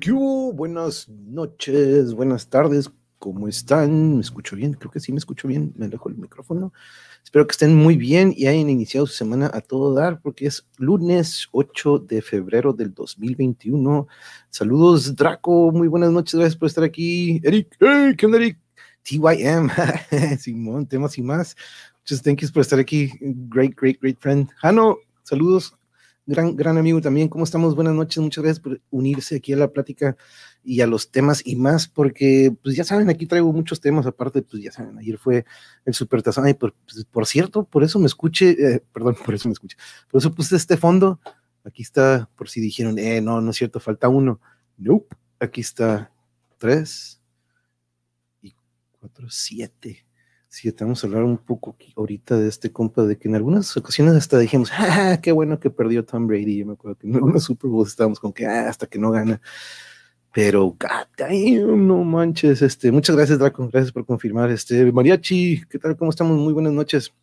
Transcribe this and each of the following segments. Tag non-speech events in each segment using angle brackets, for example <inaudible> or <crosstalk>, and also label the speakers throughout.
Speaker 1: ¿Qué Buenas noches, buenas tardes, ¿cómo están? ¿Me escucho bien? Creo que sí me escucho bien, me alejo el micrófono. Espero que estén muy bien y hayan iniciado su semana a todo dar porque es lunes 8 de febrero del 2021. Saludos, Draco, muy buenas noches, gracias por estar aquí. Eric, hey, ¿qué onda, Eric? TYM, <laughs> Simón, temas y más. Muchas gracias por estar aquí. Great, great, great friend. Jano, saludos gran, gran amigo también. ¿Cómo estamos? Buenas noches. Muchas gracias por unirse aquí a la plática y a los temas y más, porque pues ya saben, aquí traigo muchos temas, aparte, pues ya saben, ayer fue el Super Tazón, y por, pues, por cierto, por eso me escuché, eh, perdón, por eso me escuché, por eso puse este fondo, aquí está, por si dijeron, eh, no, no es cierto, falta uno, nope, aquí está, tres y cuatro, siete, Sí, vamos a hablar un poco ahorita de este compa, de que en algunas ocasiones hasta dijimos, ah, qué bueno que perdió Tom Brady. Yo me acuerdo que en algunos Super Bowls estábamos con que ah, hasta que no gana. Pero, God no manches. Este, muchas gracias, Draco. Gracias por confirmar. Este, Mariachi, ¿qué tal? ¿Cómo estamos? Muy buenas noches.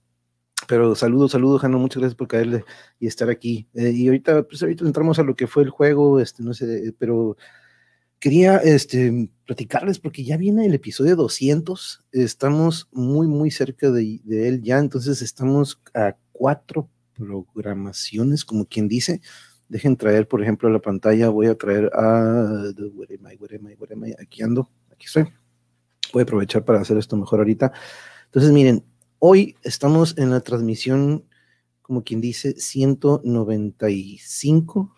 Speaker 1: Pero saludos, saludos, Jano. Muchas gracias por caerle y estar aquí. Eh, y ahorita, pues ahorita entramos a lo que fue el juego, este, no sé, pero quería este, platicarles porque ya viene el episodio 200, estamos muy, muy cerca de, él ya, entonces estamos a cuatro programaciones, como quien dice. Dejen traer, por ejemplo, a la pantalla, voy a traer a... Aquí ando, aquí estoy. Voy a aprovechar para hacer esto mejor ahorita. Entonces, miren, hoy estamos en la transmisión, como quien dice, 195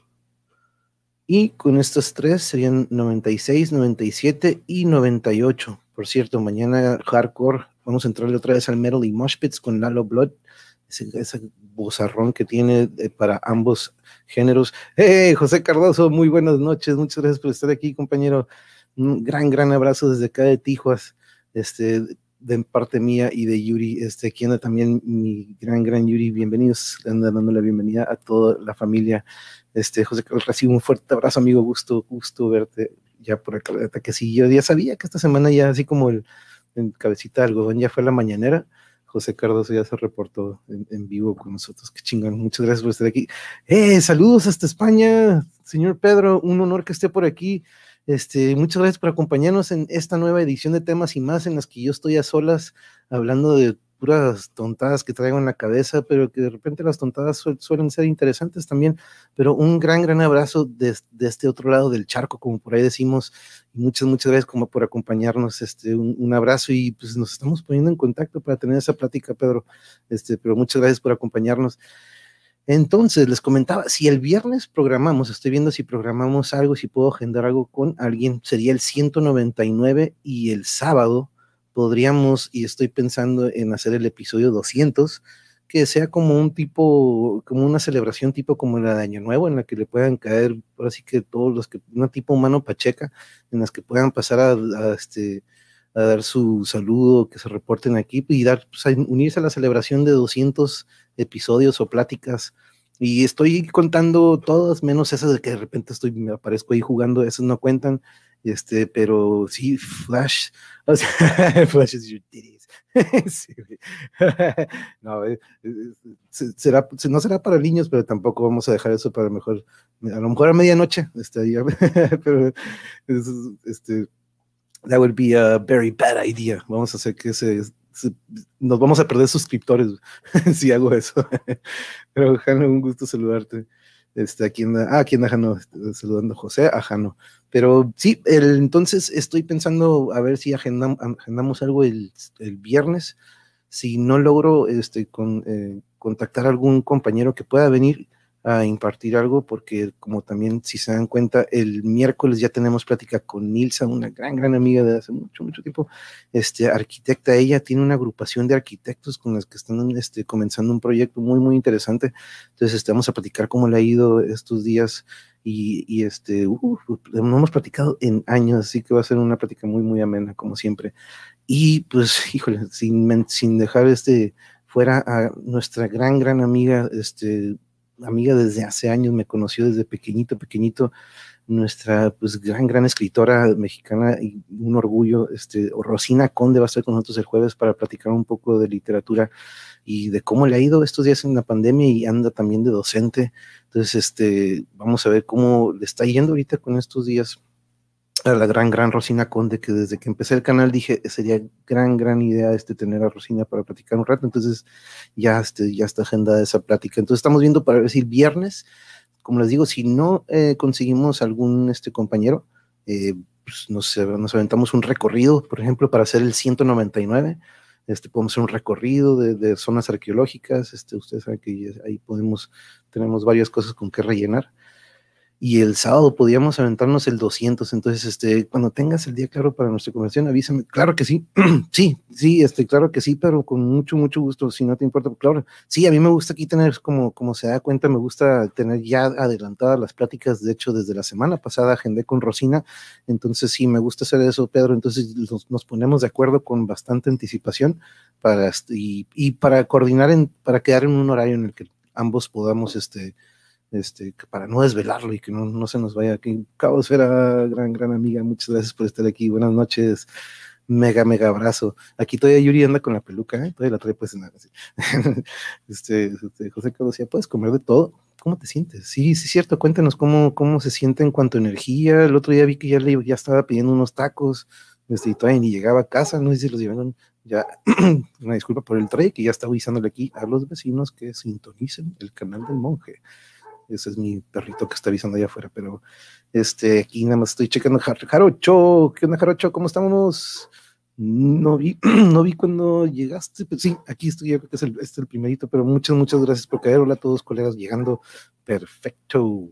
Speaker 1: y con estos tres serían 96, 97 y 98. Por cierto, mañana hardcore, vamos a entrarle otra vez al Metal y Moshpits con Lalo Blood, ese, ese bozarrón que tiene eh, para ambos géneros. Hey, José Cardoso, muy buenas noches, muchas gracias por estar aquí, compañero. Un gran, gran abrazo desde acá de Tijuas, este, de parte mía y de Yuri, este, aquí también mi gran, gran Yuri, bienvenidos, anda dando la bienvenida a toda la familia este, José Carlos, recibo un fuerte abrazo, amigo. Gusto, gusto verte ya por acá. Que sí, yo ya sabía que esta semana ya, así como el, cabecita de algodón, ya fue la mañanera. José Cardoso ya se reportó en, vivo con nosotros. Qué chingón. Muchas gracias por estar aquí. ¡Eh! Saludos hasta España, señor Pedro. Un honor que esté por aquí. Este, muchas gracias por acompañarnos en esta nueva edición de temas y más en las que yo estoy a solas hablando de puras tontadas que traigo en la cabeza, pero que de repente las tontadas suelen ser interesantes también. Pero un gran, gran abrazo de, este otro lado del charco, como por ahí decimos, y muchas, muchas gracias por acompañarnos, este, un, abrazo y pues nos estamos poniendo en contacto para tener esa plática, Pedro, este, pero muchas gracias por acompañarnos. Entonces, les comentaba, si el viernes programamos, estoy viendo si programamos algo, si puedo agendar algo con alguien, sería el 199 y el sábado podríamos, y estoy pensando en hacer el episodio 200, que sea como un tipo, como una celebración tipo como la de Año Nuevo, en la que le puedan caer, por así que todos los que, una tipo humano pacheca, en las que puedan pasar a, este, a dar su saludo, que se reporten aquí y dar, pues, unirse a la celebración de 200 episodios o pláticas. Y estoy contando todas, menos esas de que de repente estoy, me aparezco ahí jugando, esas no cuentan. Este, pero sí, Flash, <laughs> o sea, Flash is your titties. no, eh, eh, será, no será para niños, pero tampoco vamos a dejar eso para mejor, a lo mejor a medianoche, <laughs> este, pero este, that would be a very bad idea. Vamos a hacer que se, nos vamos a perder suscriptores <laughs> si hago eso. <laughs> pero, Jano, un gusto saludarte. Este, aquí anda, ah, aquí anda Jano, este, saludando a José, a Jano. Pero sí, el, entonces estoy pensando a ver si agendamos algo el, el, viernes. Si no logro este, con, eh, contactar a algún compañero que pueda venir, a impartir algo, porque como también si se dan cuenta, el miércoles ya tenemos plática con Nilsa, una gran, gran amiga de hace mucho, mucho tiempo, este, arquitecta, ella tiene una agrupación de arquitectos con las que están este, comenzando un proyecto muy, muy interesante, entonces este, vamos a platicar cómo le ha ido estos días y, y este, no hemos platicado en años, así que va a ser una plática muy, muy amena, como siempre. Y pues, <laughs> híjole, sin, sin dejar este fuera a nuestra gran, gran amiga, este, amiga desde hace años, me conoció desde pequeñito, pequeñito, nuestra pues gran, gran escritora mexicana y un orgullo, este, Rosina Conde va a estar con nosotros el jueves para platicar un poco de literatura y de cómo le ha ido estos días en la pandemia y anda también de docente. Entonces, este, vamos a ver cómo le está yendo ahorita con estos días a la gran, gran Rosina Conde, que desde que empecé el canal dije, sería gran, gran idea este tener a Rosina para platicar un rato, entonces ya, este, ya está agendada esa plática. Entonces estamos viendo para decir viernes, como les digo, si no eh, conseguimos algún este, compañero, eh, pues nos, nos, aventamos un recorrido, por ejemplo, para hacer el 199. Este, podemos hacer un recorrido de, de zonas arqueológicas. Este, ustedes saben que ahí podemos, tenemos varias cosas con que rellenar y el sábado podíamos aventarnos el 200. Entonces, este, cuando tengas el día claro para nuestra conversación, avísame. Claro que sí, <clears throat> sí, sí, este, claro que sí, pero con mucho, mucho gusto, si no te importa, claro. Sí, a mí me gusta aquí tener, como, como se da cuenta, me gusta tener ya adelantadas las pláticas. De hecho, desde la semana pasada agendé con Rosina, entonces sí, me gusta hacer eso, Pedro. Entonces nos, ponemos de acuerdo con bastante anticipación para, este, y, y para coordinar, en, para quedar en un horario en el que ambos podamos, este, este, para no desvelarlo y que no, no se nos vaya aquí. Cabo Esfera, gran, gran amiga, muchas gracias por estar aquí. Buenas noches. Mega, mega abrazo. Aquí todavía Yuri anda con la peluca, ¿eh? todavía la trae pues nada. <laughs> este, este, José Carlos decía, ¿puedes comer de todo? ¿Cómo te sientes? Sí, sí, cierto. Cuéntanos cómo, cómo se siente en cuanto a energía. El otro día vi que ya, le, ya estaba pidiendo unos tacos este, y todavía ni llegaba a casa. No sé si los llevaron ya. <clears throat> una disculpa por el trade que ya está avisándole aquí a los vecinos que sintonicen el canal del monje. Ese es mi perrito que está avisando allá afuera, pero este, aquí nada más estoy checando. Jarocho, ¿qué onda, Jarocho? ¿Cómo estamos? No vi, <clears throat> no vi cuando llegaste, pero sí, aquí estoy, creo que es el, este es el primerito, pero muchas, muchas gracias por caer. Hola a todos, colegas, llegando. Perfecto.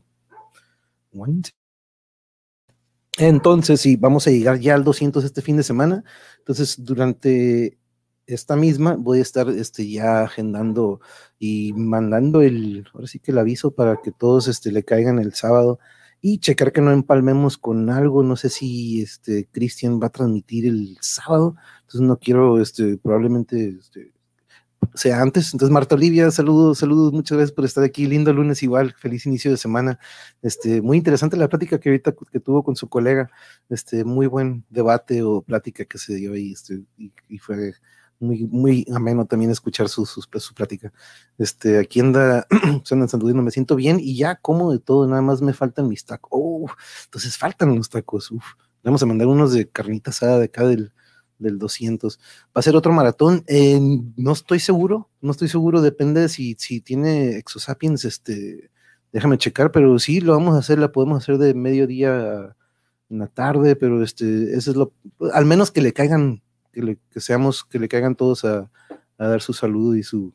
Speaker 1: Entonces, sí, vamos a llegar ya al 200 este fin de semana. Entonces, durante esta misma voy a estar este, ya agendando y mandando el, ahora sí que el aviso para que todos este, le caigan el sábado y checar que no empalmemos con algo. No sé si este Cristian va a transmitir el sábado, entonces no quiero, este, probablemente este, sea antes. Entonces, Marta Olivia, saludos, saludos, muchas gracias por estar aquí. Lindo lunes igual, feliz inicio de semana. Este, muy interesante la plática que ahorita que tuvo con su colega, este, muy buen debate o plática que se dio ahí, este, y fue muy, muy ameno también escuchar su, su, su plática. Este, aquí anda, <clears throat> suena Sandudino, me siento bien y ya como de todo, nada más me faltan mis tacos. Oh, entonces faltan los tacos. Uf, vamos a mandar unos de carnita asada de acá del, del 200. Va a ser otro maratón. No estoy seguro, no estoy seguro, depende de si, si tiene Exosapiens, este, déjame checar, pero sí lo vamos a hacer, la podemos hacer de mediodía en la tarde, pero este, eso es lo, al menos que le caigan que, le, que seamos, que le caigan todos a, a dar su saludo y su,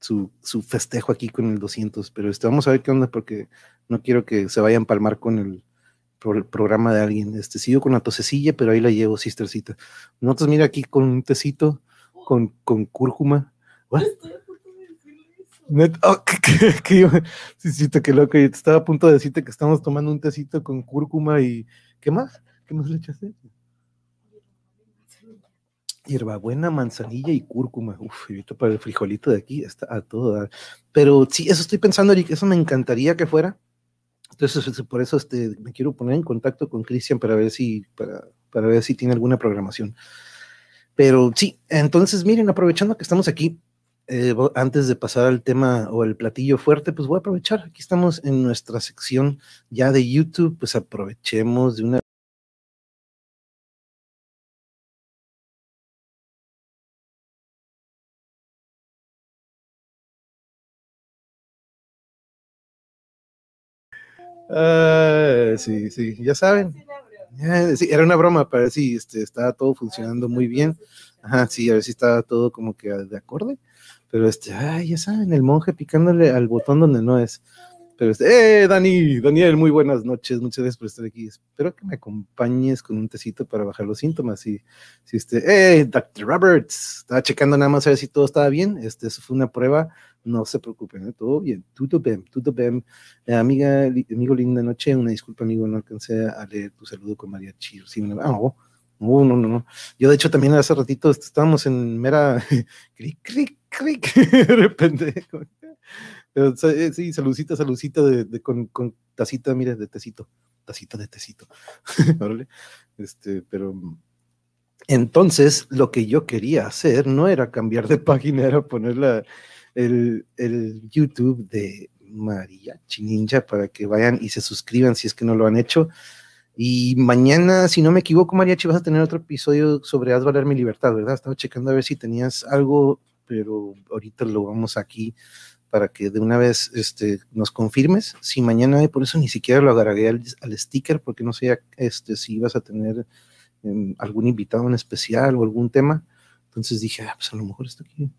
Speaker 1: su, su, festejo aquí con el 200, pero este, vamos a ver qué onda porque no quiero que se vayan a empalmar con el, el programa de alguien. Este, sigo con la tosecilla, pero ahí la llevo, sistercita. Nosotros, mira, aquí con un tecito, con, con cúrcuma. Net, oh, <laughs> que, sí, qué loco. Yo estaba a punto de decirte que estamos tomando un tecito con cúrcuma y ¿qué más? ¿Qué más le echaste? Hierbabuena, manzanilla y cúrcuma. Uf, para el frijolito de aquí está a todo. Pero sí, eso estoy pensando, Eric, eso me encantaría que fuera. Entonces, por eso este, me quiero poner en contacto con Cristian para ver si, para, para ver si tiene alguna programación. Pero sí, entonces miren, aprovechando que estamos aquí, eh, antes de pasar al tema o el platillo fuerte, pues voy a aprovechar. Aquí estamos en nuestra sección ya de YouTube, pues aprovechemos de una Ah, sí, sí, ya saben. sí, era una broma ver si este, estaba todo funcionando muy bien. Ajá, sí, a ver si estaba todo como que de acorde. Pero este, ay, ya saben, el monje picándole al botón donde no es. Pero este, eh, Dani, Daniel, muy buenas noches, muchas gracias por estar aquí. Espero que me acompañes con un tecito para bajar los síntomas. Y si este, eh, Dr. Roberts, estaba checando nada más a ver si todo estaba bien. Este, eso fue una prueba no se preocupen, ¿eh? todo bien, todo bien, todo bien. Eh, amiga, amigo, linda noche, una disculpa, amigo, no alcancé a leer tu saludo con María Chir. Sí, ah, oh, no, no, no, no. Yo, de hecho, también hace ratito estábamos en mera <laughs> cric, cric, cric, <laughs> de repente. <laughs> Eh, sí, saludcita, saludcita de, con, con tacita, mire, de tecito, tacita de tecito. <laughs> este, pero entonces, lo que yo quería hacer no era cambiar de <laughs> página, era ponerla el, el YouTube de María Ninja para que vayan y se suscriban si es que no lo han hecho. Y mañana, si no me equivoco, Mariachi, vas a tener otro episodio sobre Haz valer mi libertad, ¿verdad? Estaba checando a ver si tenías algo, pero ahorita lo vamos aquí para que de una vez este, nos confirmes. Si mañana hay, por eso ni siquiera lo agregué al, sticker, porque no sé este, si ibas a tener em, algún invitado en especial o algún tema. Entonces dije, ah, pues a lo mejor está aquí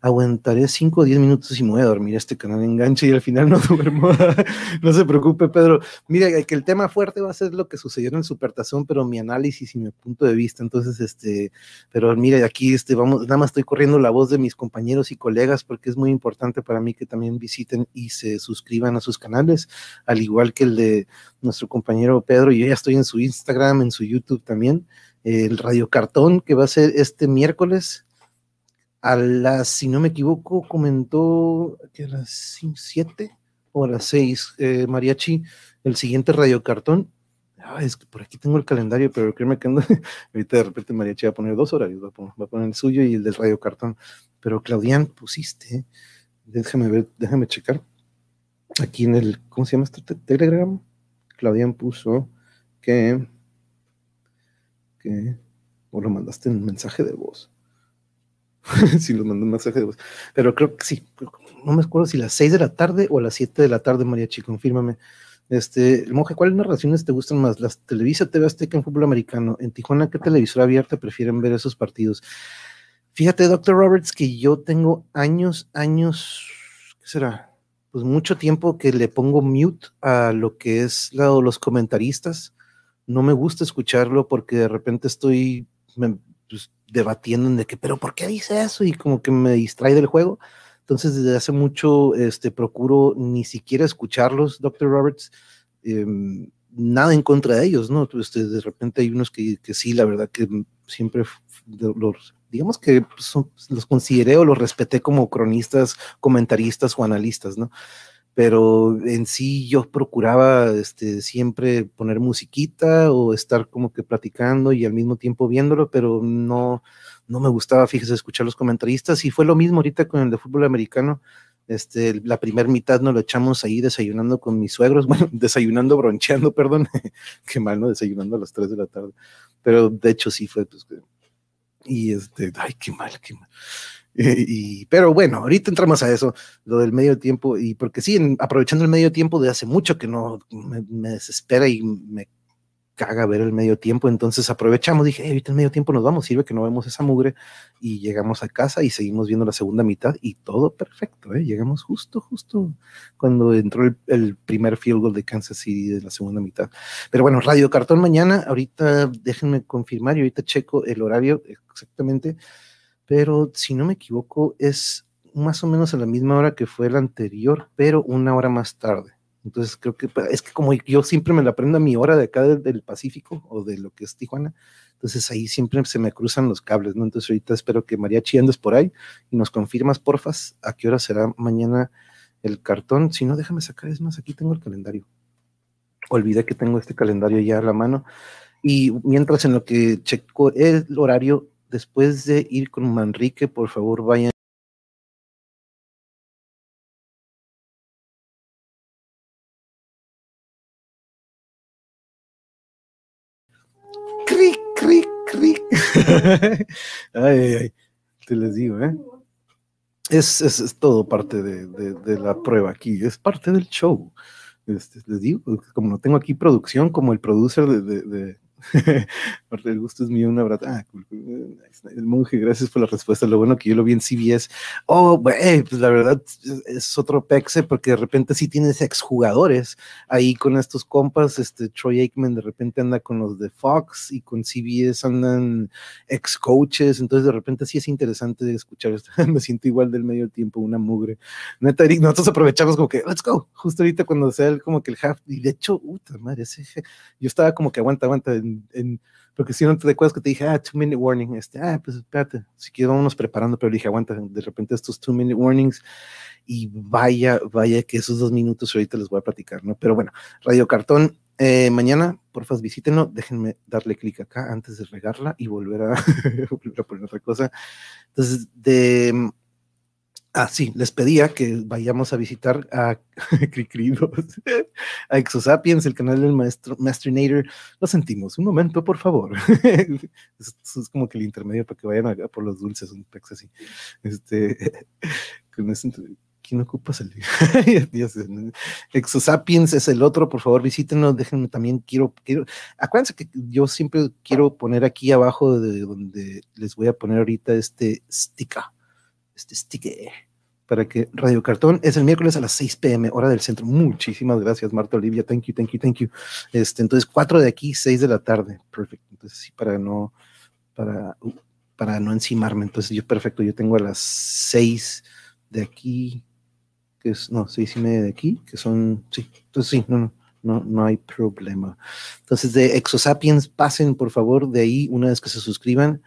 Speaker 1: aguantaré 5 o 10 minutos y me voy a dormir este canal enganche y al final no <laughs> duermo. no se preocupe, Pedro. Mira, que el tema fuerte va a ser lo que sucedió en el Supertazón, pero mi análisis y mi punto de vista. Entonces, este, pero mira, aquí este, vamos, nada más estoy corriendo la voz de mis compañeros y colegas porque es muy importante para mí que también visiten y se suscriban a sus canales, al igual que el de nuestro compañero Pedro. Yo ya estoy en su Instagram, en su YouTube también. El Radio Cartón, que va a ser este miércoles, a las, si no me equivoco, comentó que a las 7 o a las 6, eh, Mariachi, el siguiente radiocartón. Ah, es que por aquí tengo el calendario, pero créeme que ando, <laughs> ahorita de repente Mariachi va a poner dos horarios, va a poner, el suyo y el del radiocartón. Pero Claudian, pusiste, déjame ver, déjame checar. Aquí en el, ¿cómo se llama este Telegram? Claudian puso que, o lo mandaste en mensaje de voz <laughs> si los mandó un mensaje de voz. Pero creo que sí, no me acuerdo si las 6 de la tarde o las 7 de la tarde, Mariachi, confírmame. Este, monje, ¿cuáles narraciones te gustan más? ¿Las Televisa, TV Azteca en fútbol americano? ¿En Tijuana qué televisora abierta prefieren ver esos partidos? Fíjate, doctor Roberts, que yo tengo años, años, ¿qué será? Pues mucho tiempo que le pongo mute a lo que es los comentaristas. No me gusta escucharlo porque de repente estoy, pues, debatiendo en de que, pero ¿por qué dice eso? Y como que me distrae del juego. Entonces, desde hace mucho, este, procuro ni siquiera escucharlos, Dr. Roberts. Em, nada en contra de ellos, ¿no? Este, de repente hay unos que, que, sí, la verdad que siempre los, digamos que los consideré o los respeté como cronistas, comentaristas o analistas, ¿no? Pero en sí yo procuraba este, siempre poner musiquita o estar como que platicando y al mismo tiempo viéndolo, pero no, no me gustaba, fíjese, escuchar los comentaristas y fue lo mismo ahorita con el de fútbol americano. Este, la primera mitad nos lo echamos ahí desayunando con mis suegros, <laughs> bueno, desayunando, broncheando, perdón, <laughs> qué mal, ¿no? Desayunando a las 3 de la tarde, pero de hecho sí fue, pues, y este, ay, qué mal, qué mal. <laughs> y, pero bueno, ahorita entramos a eso, lo del medio tiempo, y porque sí, aprovechando el medio tiempo de hace mucho que no me, desespera y me caga ver el medio tiempo, entonces aprovechamos, dije, ahorita el medio tiempo nos vamos, sirve que no vemos esa mugre, y llegamos a casa y seguimos viendo la segunda mitad, y todo perfecto, ¿eh? llegamos justo, justo cuando entró el, el, primer field goal de Kansas City de la segunda mitad. Pero bueno, Radio Cartón mañana, ahorita déjenme confirmar, y ahorita checo el horario exactamente, pero si no me equivoco es más o menos a la misma hora que fue el anterior, pero una hora más tarde. Entonces creo que es que como yo siempre me la aprendo a mi hora de acá del, Pacífico o de lo que es Tijuana, entonces ahí siempre se me cruzan los cables, ¿no? Entonces ahorita espero que María andes por ahí y nos confirmas, porfas, a qué hora será mañana el cartón. Si no, déjame sacar, es más, aquí tengo el calendario. Olvidé que tengo este calendario ya a la mano. Y mientras en lo que checo el horario, después de ir con Manrique, por favor vayan. Cric, cric, cric. <laughs> ay, ay, ay, te les digo, ¿eh? Es, es, es todo parte de, de, de, la prueba aquí, es parte del show. Este, les digo, como no tengo aquí producción, como el producer de, <laughs> Del gusto es mío, un abrazo. Ah, el monje, gracias por la respuesta. Lo bueno que yo lo vi en CBS. Oh, pues la verdad es otro pexe porque de repente sí tienes exjugadores ahí con estos compas. Este Troy Aikman de repente anda con los de Fox y con CBS andan ex coaches. Entonces de repente sí es interesante escuchar esto. <laughs> Me siento igual del medio tiempo, una mugre. Neta, nosotros aprovechamos como que, let's go, justo ahorita cuando sea como que el half. Y de hecho, puta madre, ese, yo estaba como que aguanta, aguanta porque si no te acuerdas que te dije, ah, two minute warning, este, ah, pues espérate, si quieres vámonos preparando, pero dije, aguanta, de repente estos two minute warnings, y vaya, vaya que esos dos minutos ahorita les voy a platicar, ¿no? Pero bueno, Radio Cartón, eh, mañana, porfa, visítenlo, déjenme darle clic acá antes de regarla y volver a, <laughs> volver a poner otra cosa. Entonces, de Ah, sí, les pedía que vayamos a visitar a <laughs> a Exosapiens, el canal del maestro Masterinator. Lo sentimos. Un momento, por favor. <laughs> Eso es como que el intermedio para que vayan por los dulces, un pex así. Este, <laughs> con ese, ¿Quién ocupa salir? Exosapiens es el otro, por favor, visítenos, déjenme también, quiero, quiero, acuérdense que yo siempre quiero poner aquí abajo de donde les voy a poner ahorita este sticker, este sticker para que Radio Cartón es el miércoles a las 6 pm, hora del centro. Muchísimas gracias, Marta Olivia. Thank you, thank you, thank you. Este, entonces, 4 de aquí, 6 de la tarde. Perfecto. Entonces, sí, para no, para, para no encimarme. Entonces, yo, perfecto, yo tengo a las 6 de aquí, que es, no, 6 y media de aquí, que son, sí, entonces sí, no, no. No, no hay problema. Entonces, de Exosapiens, pasen por favor de ahí una vez que se suscriban,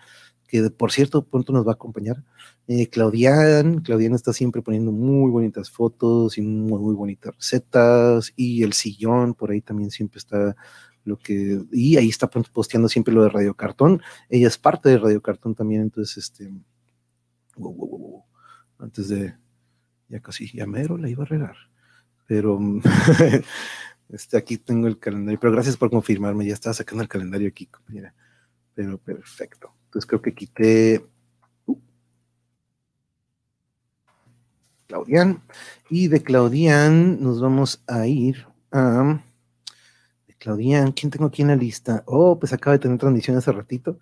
Speaker 1: que por cierto, pronto nos va a acompañar. Eh, Claudian, Claudian está siempre poniendo muy bonitas fotos y muy, bonitas recetas y el sillón, por ahí también siempre está lo que, y ahí está posteando siempre lo de Radio Cartón, ella es parte de Radio Cartón también, entonces, este, antes de, ya casi, ya mero la iba a regar, pero, <laughs> este, aquí tengo el calendario, pero gracias por confirmarme, ya estaba sacando el calendario aquí, compañera, pero perfecto, entonces creo que quité Claudian. Y de Claudian nos vamos a ir a. De Claudian, ¿quién tengo aquí en la lista? Oh, pues acaba de tener transmisión hace ratito.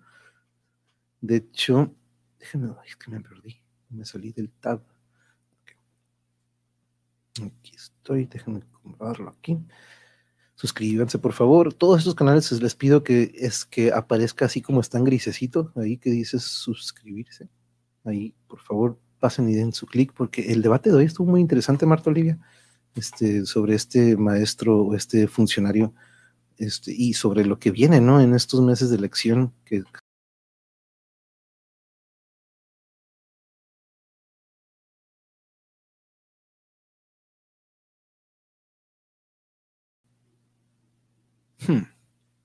Speaker 1: De hecho, déjenme, es que me perdí. Me salí del tab. Aquí estoy, déjenme comprobarlo aquí. Suscríbanse, por favor. Todos estos canales les pido que es que aparezca así como están grisecito, ahí que dice suscribirse. Ahí, por favor, pasen y den su clic, porque el debate de hoy estuvo muy interesante, Marta Olivia, este, sobre este maestro o este funcionario este, y sobre lo que viene, ¿no? En estos meses de elección que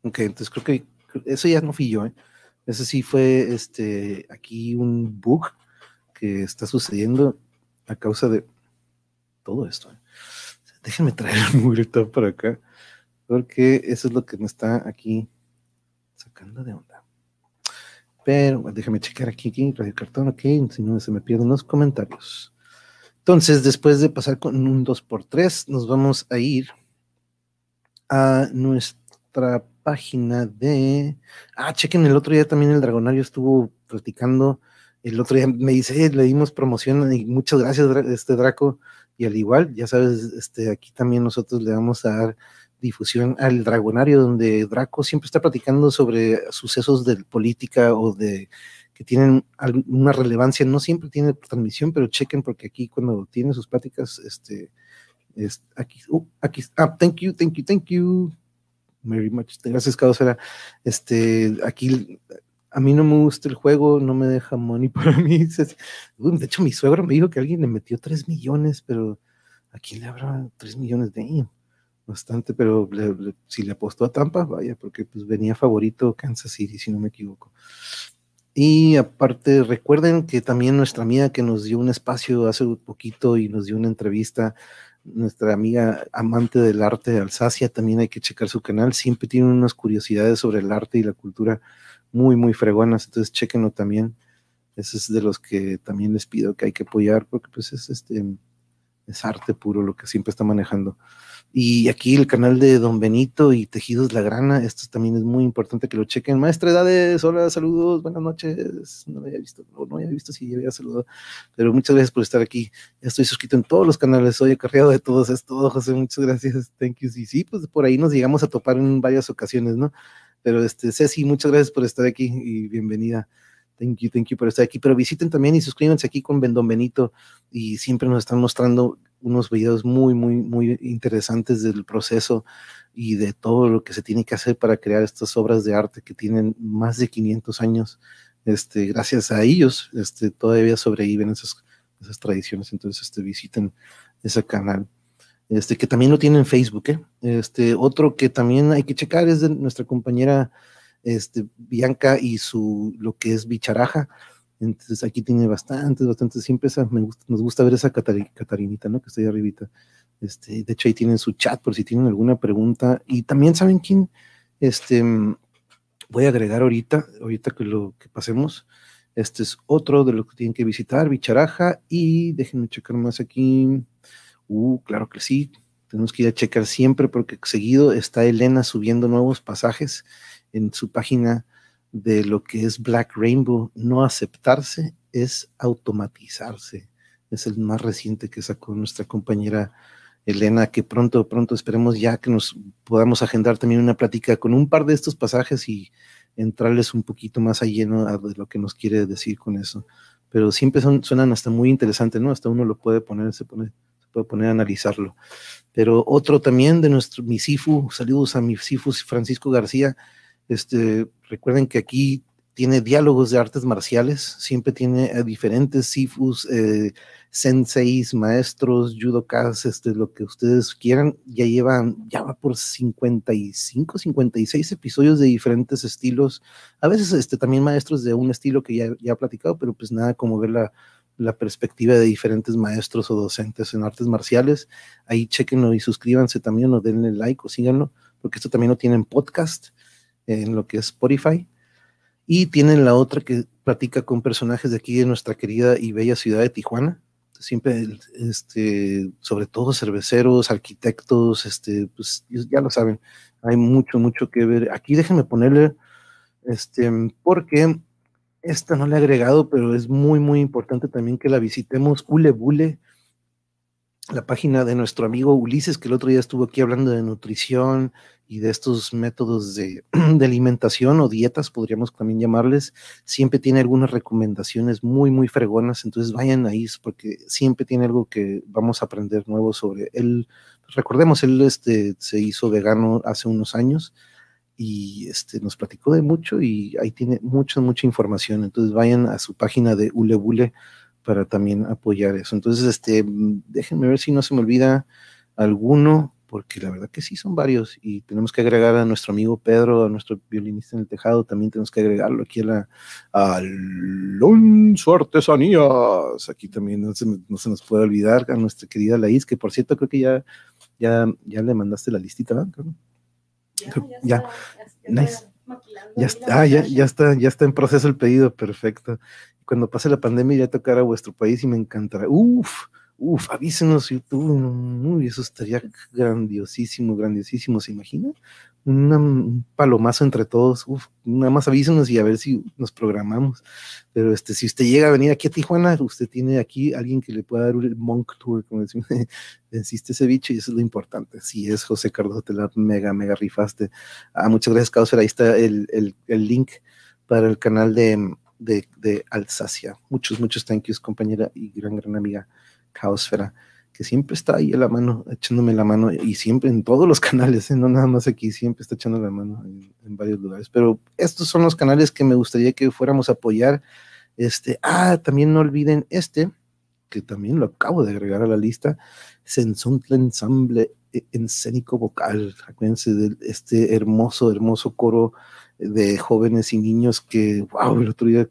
Speaker 1: Ok, entonces creo que eso ya no fui yo, ¿eh? Ese sí fue este, aquí un bug que está sucediendo a causa de todo esto. ¿eh? Déjenme traer el mugre para acá, porque eso es lo que me está aquí sacando de onda. Pero déjame checar aquí, aquí, Radio Cartón, ok, si no se me pierden los comentarios. Entonces, después de pasar con un 2x3, nos vamos a ir a nuestra página de... Ah, chequen, el otro día también el Dragonario estuvo platicando el otro día me dice, le dimos promoción y muchas gracias, este Draco. Y al igual, ya sabes, este, aquí también nosotros le vamos a dar difusión al Dragonario, donde Draco siempre está platicando sobre sucesos de política o de que tienen una relevancia. No siempre tiene transmisión, pero chequen porque aquí cuando tiene sus pláticas, este, es, aquí, uh, aquí, ah, thank you, thank you, thank you. Very much. Gracias, Causera. Este, aquí a mí no me gusta el juego, no me deja money <laughs> para mí. De hecho, mi suegro me dijo que alguien le metió 3 millones, pero ¿a quién le habrá 3 millones de? Bastante, pero si le apostó a Tampa, vaya, porque pues venía favorito Kansas City, si no me equivoco. Y aparte, recuerden que también nuestra amiga que nos dio un espacio hace poquito y nos dio una entrevista, nuestra amiga amante del arte de Alsacia, también hay que checar su canal, siempre tiene unas curiosidades sobre el arte y la cultura muy, muy fregonas, entonces chequenlo también. Ese es de los que también les pido que hay que apoyar porque pues es este es arte puro lo que siempre está manejando. Y aquí el canal de Don Benito y Tejidos La Grana, esto también es muy importante que lo chequen. Maestra Edades, hola, saludos, buenas noches. No lo había visto, no, no había visto si ya había saludado, pero muchas gracias por estar aquí. Estoy suscrito en todos los canales, soy acarreado de todos, es todo, José, muchas gracias, thank you. Y sí, pues por ahí nos llegamos a topar en varias ocasiones, ¿no? Pero este, Ceci, muchas gracias por estar aquí y bienvenida. Thank you, thank you por estar aquí. Pero visiten también y suscríbanse aquí con Don Benito y siempre nos están mostrando unos videos muy, muy, muy interesantes del proceso y de todo lo que se tiene que hacer para crear estas obras de arte que tienen más de 500 años. Este, gracias a ellos, este, todavía sobreviven esas, esas tradiciones. Entonces, este, visiten ese canal este, que también lo tiene en Facebook. ¿eh? Este, otro que también hay que checar es de nuestra compañera este, Bianca y su, lo que es Bicharaja. Entonces aquí tiene bastantes, bastantes, siempre esa, me gusta, nos gusta ver esa Catarinita, ¿no? Que está ahí arribita. Este, de hecho ahí tienen su chat por si tienen alguna pregunta. Y también saben quién, este, voy a agregar ahorita, ahorita que lo que pasemos, este es otro de los que tienen que visitar, Bicharaja, y déjenme checar más aquí. Uh, claro que sí, tenemos que ir a checar siempre porque seguido está Elena subiendo nuevos pasajes en su página de lo que es Black Rainbow. No aceptarse es automatizarse. Es el más reciente que sacó nuestra compañera Elena, que pronto, pronto esperemos ya que nos podamos agendar también una plática con un par de estos pasajes y entrarles un poquito más a lleno de lo que nos quiere decir con eso. Pero siempre son, suenan hasta muy interesantes, ¿no? Hasta uno lo puede poner, se, puede poner a analizarlo. Pero otro también de nuestro, mi Sifu, saludos a mi Sifu Francisco García. Este, recuerden que aquí tiene diálogos de artes marciales, siempre tiene a diferentes sifus, eh, senseis, maestros, judokas, este, lo que ustedes quieran. Ya llevan, ya va por 55, 56 episodios de diferentes estilos. A veces este, también maestros de un estilo que ya, ya he platicado, pero pues nada como ver la, la perspectiva de diferentes maestros o docentes en artes marciales. Ahí chequenlo y suscríbanse también o denle like o síganlo, porque esto también lo tienen podcast en lo que es Spotify. Y tienen la otra que platica con personajes de aquí de nuestra querida y bella ciudad de Tijuana. Siempre, este, sobre todo cerveceros, arquitectos, este, pues ya lo saben, hay mucho, mucho que ver. Aquí déjenme ponerle, este, porque esta no le he agregado, pero es muy, muy importante también que la visitemos. Ulebule la página de nuestro amigo Ulises, que el otro día estuvo aquí hablando de nutrición y de estos métodos de, <clears throat> alimentación o dietas, podríamos también llamarles, siempre tiene algunas recomendaciones muy, muy fregonas, entonces vayan ahí porque siempre tiene algo que vamos a aprender nuevo sobre él. Recordemos, él este, se hizo vegano hace unos años y este, nos platicó de mucho y ahí tiene mucha, mucha información, entonces vayan a su página de Ulebule para también apoyar eso. Entonces, este, déjenme ver si no se me olvida alguno, porque la verdad que sí son varios y tenemos que agregar a nuestro amigo Pedro, a nuestro violinista en el tejado, también tenemos que agregarlo aquí a la Alonso Artesanías. Aquí también no se, nos puede olvidar a nuestra querida Laís, que por cierto creo que ya, ya, ya le mandaste la listita, ¿verdad? Ya, ya, ya, ah, ya, ya, está, ya está en proceso el pedido, perfecto cuando pase la pandemia ya tocar a vuestro país y me encantará. Uf, uf, avísenos YouTube, uy, eso estaría grandiosísimo, grandiosísimo, ¿se imagina? un palomazo entre todos, uf, nada más avísenos y a ver si nos programamos. Pero este, si usted llega a venir aquí a Tijuana, usted tiene aquí alguien que le pueda dar un monk tour, como decimos, <laughs> existe ese bicho y eso es lo importante. Si es José Cardoso, te la mega, mega rifaste. Ah, muchas gracias, Causer, ahí está el, el, el link para el canal de de, Alsacia. Muchos, muchos thank yous, compañera y gran, gran amiga Caosfera, que siempre está ahí a la mano, echándome la mano, y siempre en todos los <laughs> canales, ¿eh? no nada más aquí, siempre está echando la mano en, varios lugares. Pero estos son los canales que me gustaría que fuéramos a apoyar. Este, ah, también no olviden este, que también lo acabo de agregar a la lista, Sensontle Ensemble Escénico Vocal. Acuérdense de este hermoso, hermoso coro de jóvenes y niños que, wow, el otro día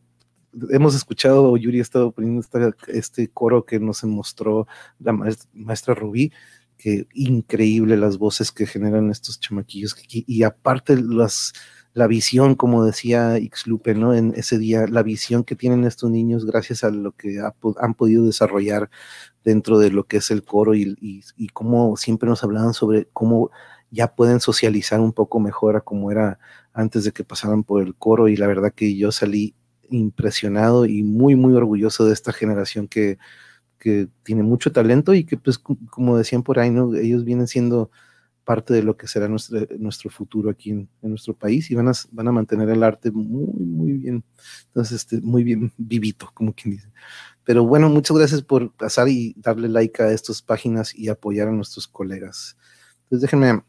Speaker 1: hemos escuchado, Yuri ha estado poniendo este coro que nos mostró la maestra, Rubí, que increíble las voces que generan estos chamaquillos, y, aparte las, la visión, como decía Ixlupe, ¿no? En ese día, la visión que tienen estos niños gracias a lo que han podido desarrollar dentro de lo que es el coro y, y, y cómo siempre nos hablaban sobre cómo ya pueden socializar un poco mejor a como era antes de que pasaran por el coro y la verdad que yo salí impresionado y muy, muy orgulloso de esta generación que, que tiene mucho talento y que pues como decían por ahí, ¿no? ellos vienen siendo parte de lo que será nuestro, nuestro futuro aquí en, nuestro país y van a, van a mantener el arte muy, muy bien, entonces, este, muy bien vivito, como quien dice. Pero bueno, muchas gracias por pasar y darle like a estas páginas y apoyar a nuestros colegas. Entonces déjenme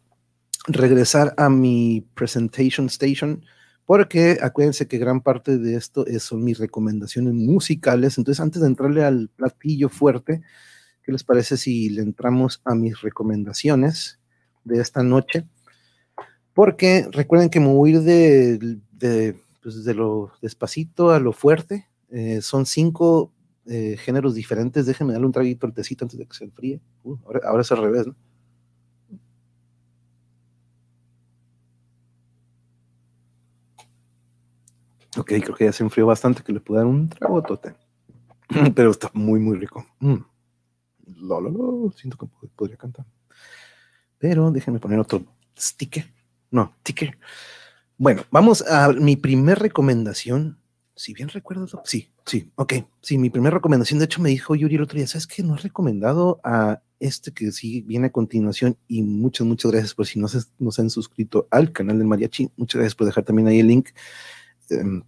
Speaker 1: regresar a mi presentation station, porque acuérdense que gran parte de esto son mis recomendaciones musicales. Entonces, antes de entrarle al platillo fuerte, ¿qué les parece si le entramos a mis recomendaciones de esta noche? Porque recuerden que me voy a ir de, de, pues, de lo despacito a lo fuerte. Eh, son cinco eh, géneros diferentes. Déjenme darle un traguito al tecito antes de que se enfríe. Uh, ahora, ahora es al revés, ¿no? Ok, creo que ya se enfrió bastante, que le puedo dar un trago tote. <laughs> Pero está muy, muy rico. Mm. Lo, lo, lo, siento que podría cantar. Pero déjenme poner otro sticker. No, sticker. Bueno, vamos a mi primer recomendación. Si bien recuerdo, sí, sí, ok. Sí, mi primera recomendación, de hecho, me dijo Yuri el otro día, ¿sabes qué? No has recomendado a este que sí viene a continuación y muchas, muchas gracias por si no se, no se han suscrito al canal del mariachi. Muchas gracias por dejar también ahí el link. Em,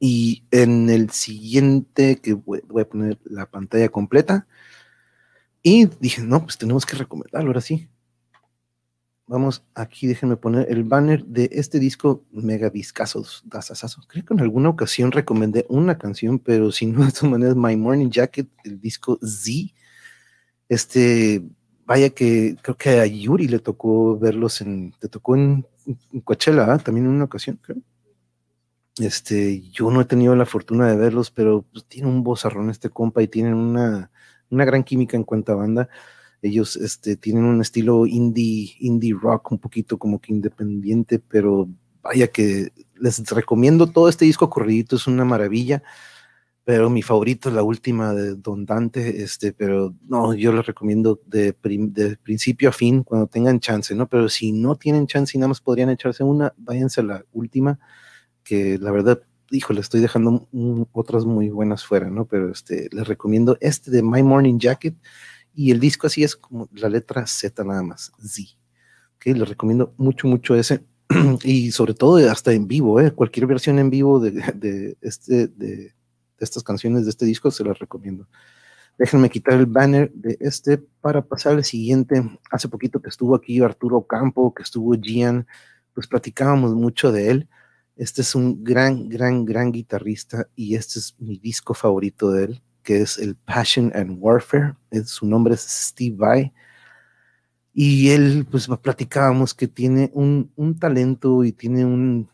Speaker 1: y en el siguiente, que voy, a poner la pantalla completa. Y dije, no, pues tenemos que recomendarlo ahora sí. Vamos aquí, déjenme poner el banner de este disco mega discazos, Creo que en alguna ocasión recomendé una canción, pero si no, de todas maneras, My Morning Jacket, el disco Z. Este, vaya que creo que a Yuri le tocó verlos en, te tocó en, Coachella, ¿ah? también en una ocasión, creo. Este, yo no he tenido la fortuna de verlos, pero pues, tiene un vozarrón este compa y tienen una, una gran química en cuanto a banda. Ellos este, tienen un estilo indie, indie rock, un poquito como que independiente, pero vaya que les recomiendo todo este disco corridito, es una maravilla. Pero mi favorito es la última de Don Dante, este, pero no, yo les recomiendo de, de principio a fin cuando tengan chance, ¿no? Pero si no tienen chance y nada más podrían echarse una, váyanse a la última que la verdad, híjole, estoy dejando otras muy buenas fuera, ¿no? Pero este, les recomiendo este de My Morning Jacket y el disco así es como la letra Z nada más, Z. ¿ok? Les recomiendo mucho, mucho ese <clears throat> y sobre todo hasta en vivo, ¿eh? Cualquier versión en vivo de, de este, de, estas canciones de este disco se las recomiendo. Déjenme quitar el banner de este para pasar al siguiente. Hace poquito que estuvo aquí Arturo Campo, que estuvo Gian, pues platicábamos mucho de él. Este es un gran, gran, gran guitarrista y este es mi disco favorito de él, que es el Passion and Warfare. su nombre es Steve Vai. Y él, pues platicábamos que tiene un, talento y tiene un,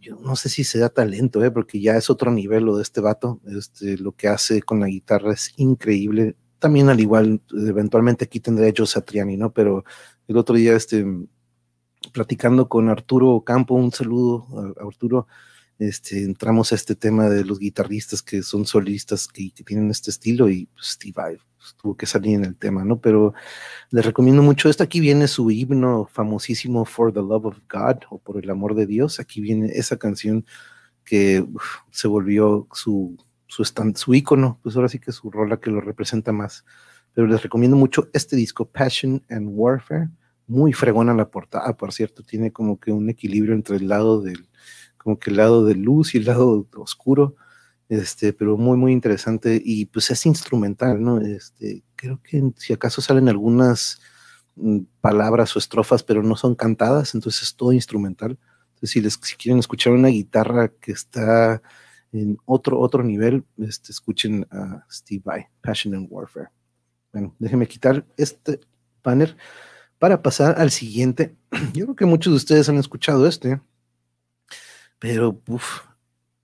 Speaker 1: yo, no sé si se da talento, ¿eh? porque ya es otro nivel lo de este vato. Este, lo que hace con la guitarra es increíble. También al igual, eventualmente aquí tendré Joe Satriani, ¿no? Pero el otro día este, platicando con Arturo Campo, un saludo a, Arturo, este, entramos a este tema de los guitarristas que son solistas que, tienen este estilo y pues, Steve Vai pues, tuvo que salir en el tema, ¿no? Pero les recomiendo mucho esto. Aquí viene su himno famosísimo For the Love of God o Por el Amor de Dios. Aquí viene esa canción que se volvió su, su, stand, su ícono, pues ahora sí que su rola que lo representa más. Pero les recomiendo mucho este disco, Passion and Warfare muy fregona la portada, por cierto, tiene como que un equilibrio entre el lado del, como que el lado de luz y el lado oscuro, este, pero muy, muy interesante y pues es instrumental, ¿no? Este, creo que si acaso salen algunas mm, palabras o estrofas, pero no son cantadas, entonces es todo instrumental. Entonces, si, les, si quieren escuchar una guitarra que está en otro, otro nivel, este, escuchen a Steve Vai, Passion and Warfare. Bueno, déjenme quitar este banner para pasar al siguiente, <clears throat> yo creo que muchos de ustedes han escuchado este, pero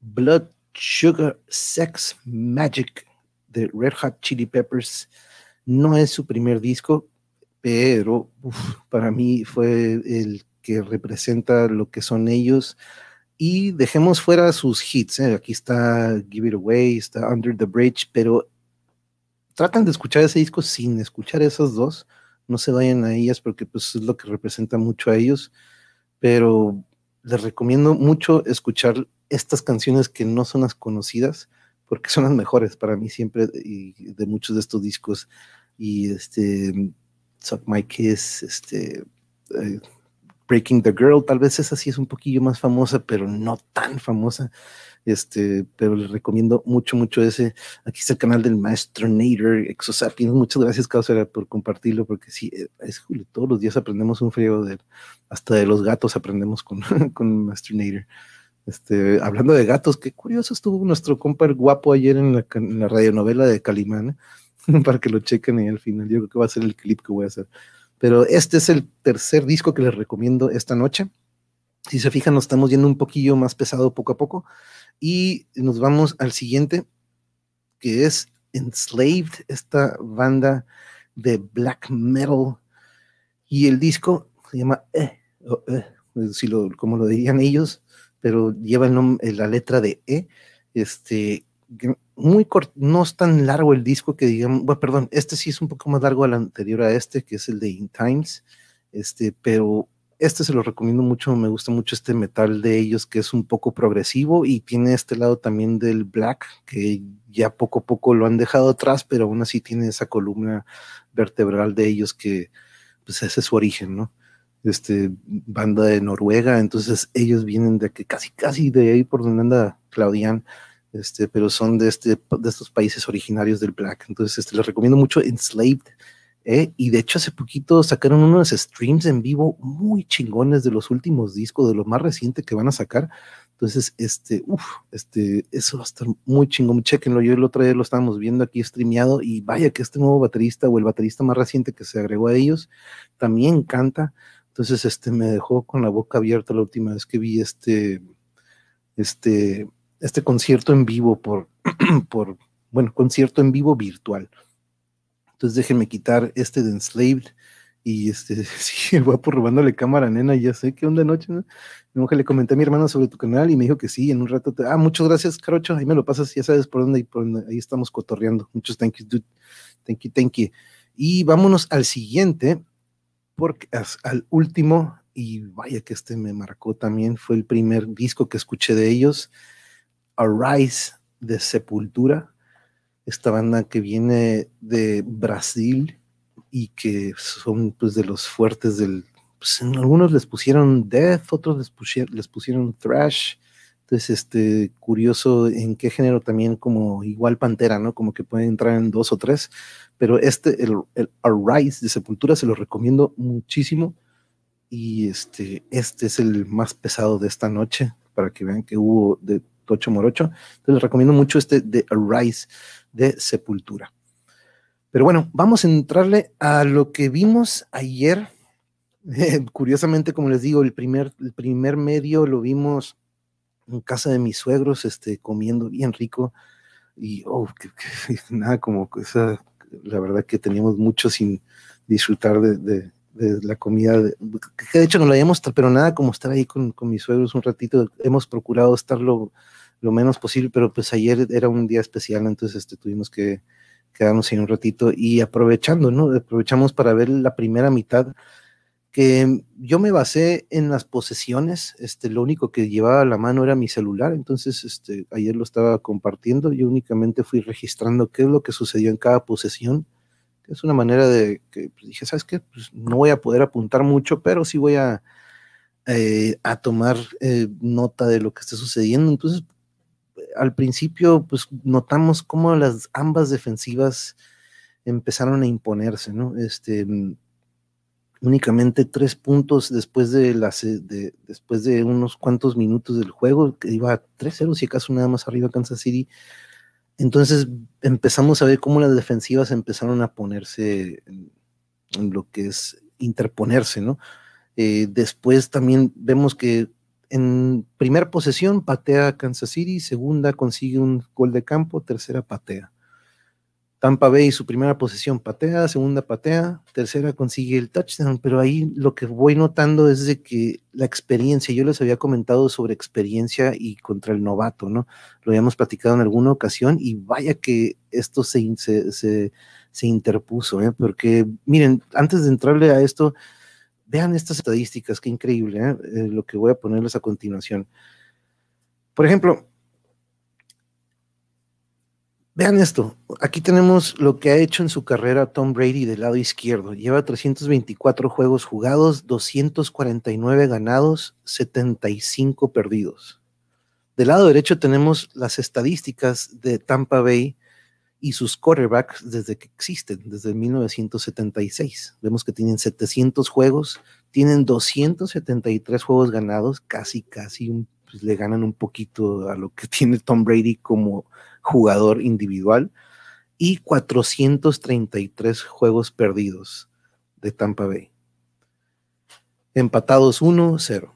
Speaker 1: Blood Sugar Sex Magic de Red Hot Chili Peppers no es su primer disco, pero para mí fue el que representa lo que son ellos. Y dejemos fuera sus hits. ¿eh? Aquí está Give It Away, está Under the Bridge, pero tratan de escuchar ese disco sin escuchar esos dos no se vayan a ellas porque pues es lo que representa mucho a ellos, pero les recomiendo mucho escuchar estas canciones que no son las conocidas porque son las mejores para mí siempre y de muchos de estos discos. Y este Suck My Kiss, este eh, Breaking the Girl, tal vez esa sí es un poquillo más famosa, pero no tan famosa. Este, pero les recomiendo mucho, mucho ese. Aquí está el canal del maestro Nader, Exosapiens. Muchas gracias, Causera, por compartirlo, porque sí, eh, es, todos los días aprendemos un frío de hasta de los gatos aprendemos con, <laughs> con Master Nader. Este, hablando de gatos, qué curioso estuvo nuestro compa guapo ayer en la, en la radionovela de Calimán, <laughs> para que lo chequen ahí al final. Yo creo que va a ser el clip que voy a hacer. Pero este es el tercer disco que les recomiendo esta noche. Si se fijan, nos estamos yendo un poquillo más pesado poco a poco. Y nos vamos al siguiente, que es Enslaved, esta banda de black metal. Y el disco se llama E, eh, si lo, como lo dirían ellos, pero lleva el la letra de E. Este, muy corto, no es tan largo el disco que digamos, bueno, perdón, este sí es un poco más largo al anterior a este, que es el de In Times, este, pero este se lo recomiendo mucho, me gusta mucho este metal de ellos que es un poco progresivo y tiene este lado también del black, que ya poco a poco lo han dejado atrás, pero aún así tiene esa columna vertebral de ellos que pues ese es su origen, ¿no? Este, banda de Noruega, entonces ellos vienen de que casi, casi de ahí por donde anda Claudian, este, pero son de, este, de estos países originarios del Black. Entonces, este, les recomiendo mucho Enslaved. ¿eh? Y de hecho, hace poquito sacaron unos streams en vivo muy chingones de los últimos discos, de lo más reciente que van a sacar. Entonces, este, uff, este, eso va a estar muy chingón. Chequenlo. Yo el otro día lo estábamos viendo aquí streameado y vaya que este nuevo baterista o el baterista más reciente que se agregó a ellos también canta. Entonces, este, me dejó con la boca abierta la última vez que vi este, este, este concierto en vivo por, <clears throat> por, bueno, concierto en vivo virtual. Entonces déjenme quitar este de Enslaved y este, <laughs> sí, el guapo robándole cámara, nena, ya sé qué onda noche, ¿no? que le comenté a mi hermano sobre tu canal y me dijo que sí, en un rato, te, ah, muchas gracias, Carocho, ahí me lo pasas, ya sabes por dónde, por dónde, ahí estamos cotorreando. Muchos thank you. Thank you, thank you. Y vámonos al siguiente, porque al último, y vaya que este me marcó también, fue el primer disco que escuché de ellos, Arise de Sepultura, esta banda que viene de Brasil y que son pues de los fuertes del, pues algunos les pusieron death, otros les pusieron, les pusieron thrash, entonces este curioso en qué género también como igual Pantera, ¿no? Como que pueden entrar en dos o tres, pero este, el, el Arise de Sepultura se lo recomiendo muchísimo y este, este es el más pesado de esta noche para que vean que hubo de Tocho Morocho. Entonces les recomiendo mucho este de Arise de Sepultura. Pero bueno, vamos a entrarle a lo que vimos ayer. <laughs> curiosamente, como les digo, el primer, el primer medio lo vimos en casa de mis suegros, este, comiendo bien rico. Y oh, <laughs> nada como esa, la verdad que teníamos mucho sin disfrutar de, la comida, que de hecho no la habíamos, pero nada como estar ahí con, con mis suegros un ratito, hemos procurado estarlo lo menos posible, pero pues ayer era un día especial, entonces este, tuvimos que quedarnos ahí un ratito y aprovechando, ¿no? Aprovechamos para ver la primera mitad, que yo me basé en las posesiones, este, lo único que llevaba a la mano era mi celular, entonces este, ayer lo estaba compartiendo, yo únicamente fui registrando qué es lo que sucedió en cada posesión, es una manera de que pues, dije, ¿sabes qué? Pues no voy a poder apuntar mucho, pero sí voy a, eh, a tomar eh, nota de lo que esté sucediendo. Entonces, al principio, pues notamos cómo las ambas defensivas empezaron a imponerse, ¿no? Este, únicamente tres puntos después de, las, de, después de unos cuantos minutos del juego, que iba 3-0, si acaso nada más arriba Kansas City. Entonces empezamos a ver cómo las defensivas empezaron a ponerse en, lo que es interponerse, ¿no? Eh, después también vemos que en primera posesión patea Kansas City, segunda consigue un gol de campo, tercera patea. Tampa Bay su primera posesión patea, segunda patea, tercera consigue el touchdown, pero ahí lo que voy notando es de que la experiencia, yo les había comentado sobre experiencia y contra el novato, ¿no? Lo habíamos platicado en alguna ocasión y vaya que esto se, se, se, interpuso, ¿eh? Porque miren, antes de entrarle a esto, Vean estas estadísticas, qué increíble, ¿eh? Eh, lo que voy a ponerles a continuación. Por ejemplo, vean esto, aquí tenemos lo que ha hecho en su carrera Tom Brady del lado izquierdo. Lleva 324 juegos jugados, 249 ganados, 75 perdidos. Del lado derecho tenemos las estadísticas de Tampa Bay y sus quarterbacks desde que existen, desde 1976. Vemos que tienen 700 juegos, tienen 273 juegos ganados, casi, casi pues, le ganan un poquito a lo que <laughs> tiene Tom Brady como jugador individual, y 433 juegos perdidos de Tampa Bay. Empatados 1-0.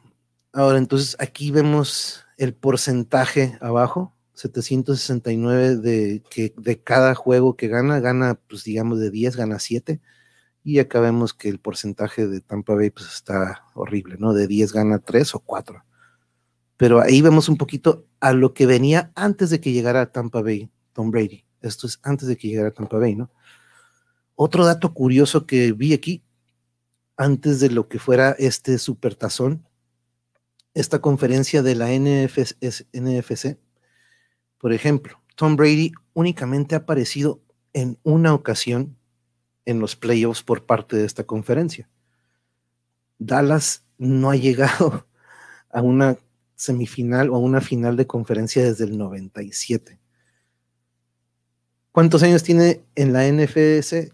Speaker 1: Ahora, entonces aquí vemos el porcentaje abajo, 769 de, que de cada juego que gana, gana, pues digamos, de 10, gana 7. Y acá vemos que el porcentaje de Tampa Bay pues, está horrible, ¿no? De 10 gana 3 o 4. Pero ahí vemos un poquito a lo que venía antes de que llegara a Tampa Bay, Tom Brady. Esto es antes de que llegara a Tampa Bay, ¿no? Otro dato curioso que vi aquí, antes de lo que fuera este supertazón, esta conferencia de la NFC, por ejemplo, Tom Brady únicamente ha aparecido en una ocasión en los playoffs por parte de esta conferencia. Dallas no ha llegado <laughs> a una semifinal o a una final de conferencia desde el 97. ¿Cuántos años tiene en la NFC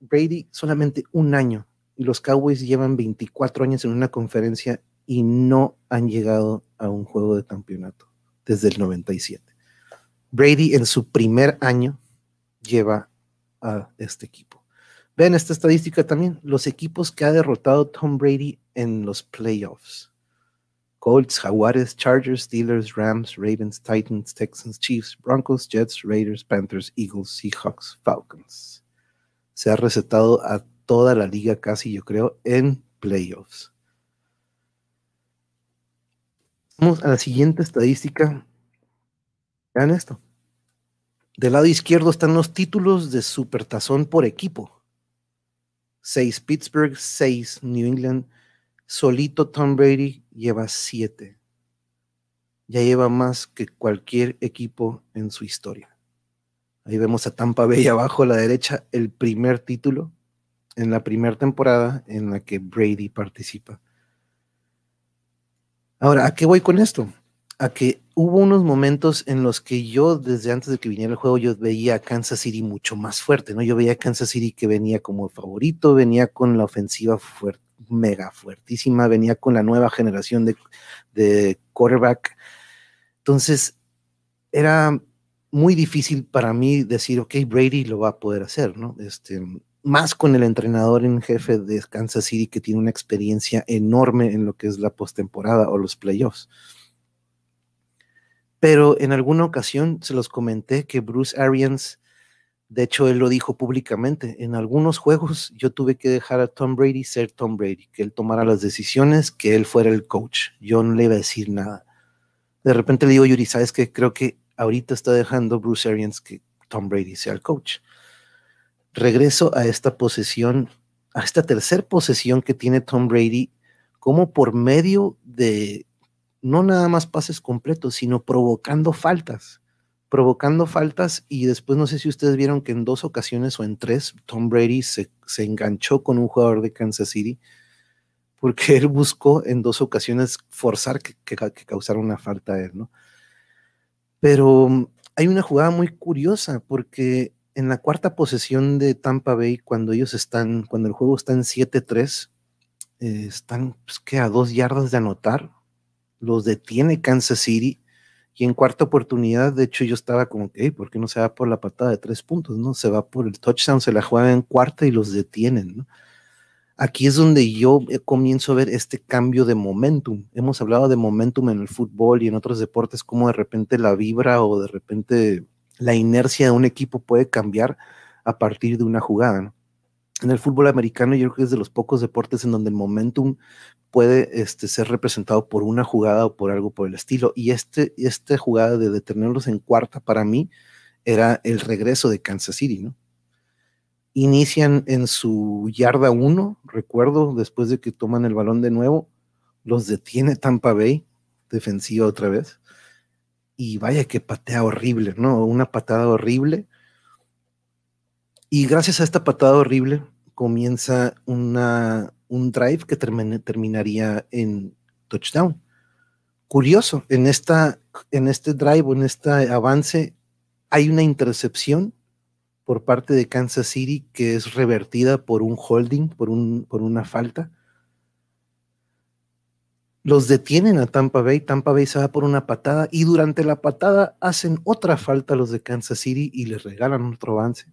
Speaker 1: Brady? Solamente un año. Y los Cowboys llevan 24 años en una conferencia y no han llegado a un juego de campeonato desde el 97. Brady en su primer año lleva a este equipo. Ven esta estadística también, los equipos que ha derrotado Tom Brady en los playoffs. Colts, Jaguares, Chargers, Steelers, Rams, Ravens, Titans, Texans, Chiefs, Broncos, Jets, Raiders, Panthers, Eagles, Seahawks, Falcons. Se ha recetado a toda la liga casi, yo creo, en playoffs. Vamos a la siguiente estadística. Vean esto. Del lado izquierdo están los títulos de supertazón por equipo. 6 Pittsburgh, 6 New England. Solito Tom Brady lleva 7. Ya lleva más que cualquier equipo en su historia. Ahí vemos a Tampa Bay <laughs> abajo a la derecha, el primer título en la primera temporada en la que Brady participa. Ahora, ¿a qué voy con esto? A que hubo unos momentos en los que yo, desde antes de que viniera el juego, yo veía a Kansas City mucho más fuerte, ¿no? Yo veía a Kansas City que venía como favorito, venía con la ofensiva fuerte, mega fuertísima, venía con la nueva generación de, quarterback. Entonces, era muy difícil para mí decir, ok, Brady lo va a poder hacer, ¿no? Este, más con el entrenador en jefe de Kansas City que tiene una experiencia enorme en lo que es la postemporada o los playoffs. Pero en alguna ocasión se los comenté que Bruce Arians, de hecho él lo dijo públicamente, en algunos juegos yo tuve que dejar a Tom Brady ser Tom Brady, que él tomara las decisiones, que él fuera el coach. Yo no le iba a decir nada. De repente le digo, Yuri, ¿sabes qué? Creo que ahorita está dejando Bruce Arians que Tom Brady sea el coach regreso a esta posesión, a esta tercera posesión que tiene Tom Brady, como por medio de no nada más pases completos, sino provocando faltas, provocando faltas y después no sé si ustedes vieron que en dos ocasiones o en tres Tom Brady se, enganchó con un jugador de Kansas City porque él buscó en dos ocasiones forzar que, que, que causara una falta a él, ¿no? Pero mm, hay una jugada muy curiosa porque en la cuarta posesión de Tampa Bay, cuando ellos están, cuando el juego está en 7-3, eh, están pues, que a dos yardas de anotar, los detiene Kansas City. Y en cuarta oportunidad, de hecho, yo estaba como que, ¿por qué no se va por la patada de tres puntos? No, se va por el touchdown, se la juega en cuarta y los detienen. ¿no? Aquí es donde yo eh, comienzo a ver este cambio de momentum. Hemos hablado de momentum en el fútbol y en otros deportes, como de repente la vibra o de repente la inercia de un equipo puede cambiar a partir de una jugada. En el fútbol americano yo creo que es de los pocos deportes en donde el momentum puede este, ser representado por una jugada o por algo por el estilo. Y este, esta jugada de detenerlos en cuarta para mí era el regreso de Kansas City, ¿no? Inician en su yarda uno, recuerdo, después de que toman el balón de nuevo, los detiene Tampa Bay, defensiva otra vez y vaya que patea horrible, ¿no? Una patada horrible. Y gracias a esta patada horrible comienza una, un drive que terminaría en touchdown. Curioso, en, esta, en este drive en este avance hay una intercepción por parte de Kansas City que es revertida por un holding, por, un, por una falta los detienen a Tampa Bay, Tampa Bay se va por una patada y durante la patada hacen otra falta los de Kansas City y les regalan otro avance.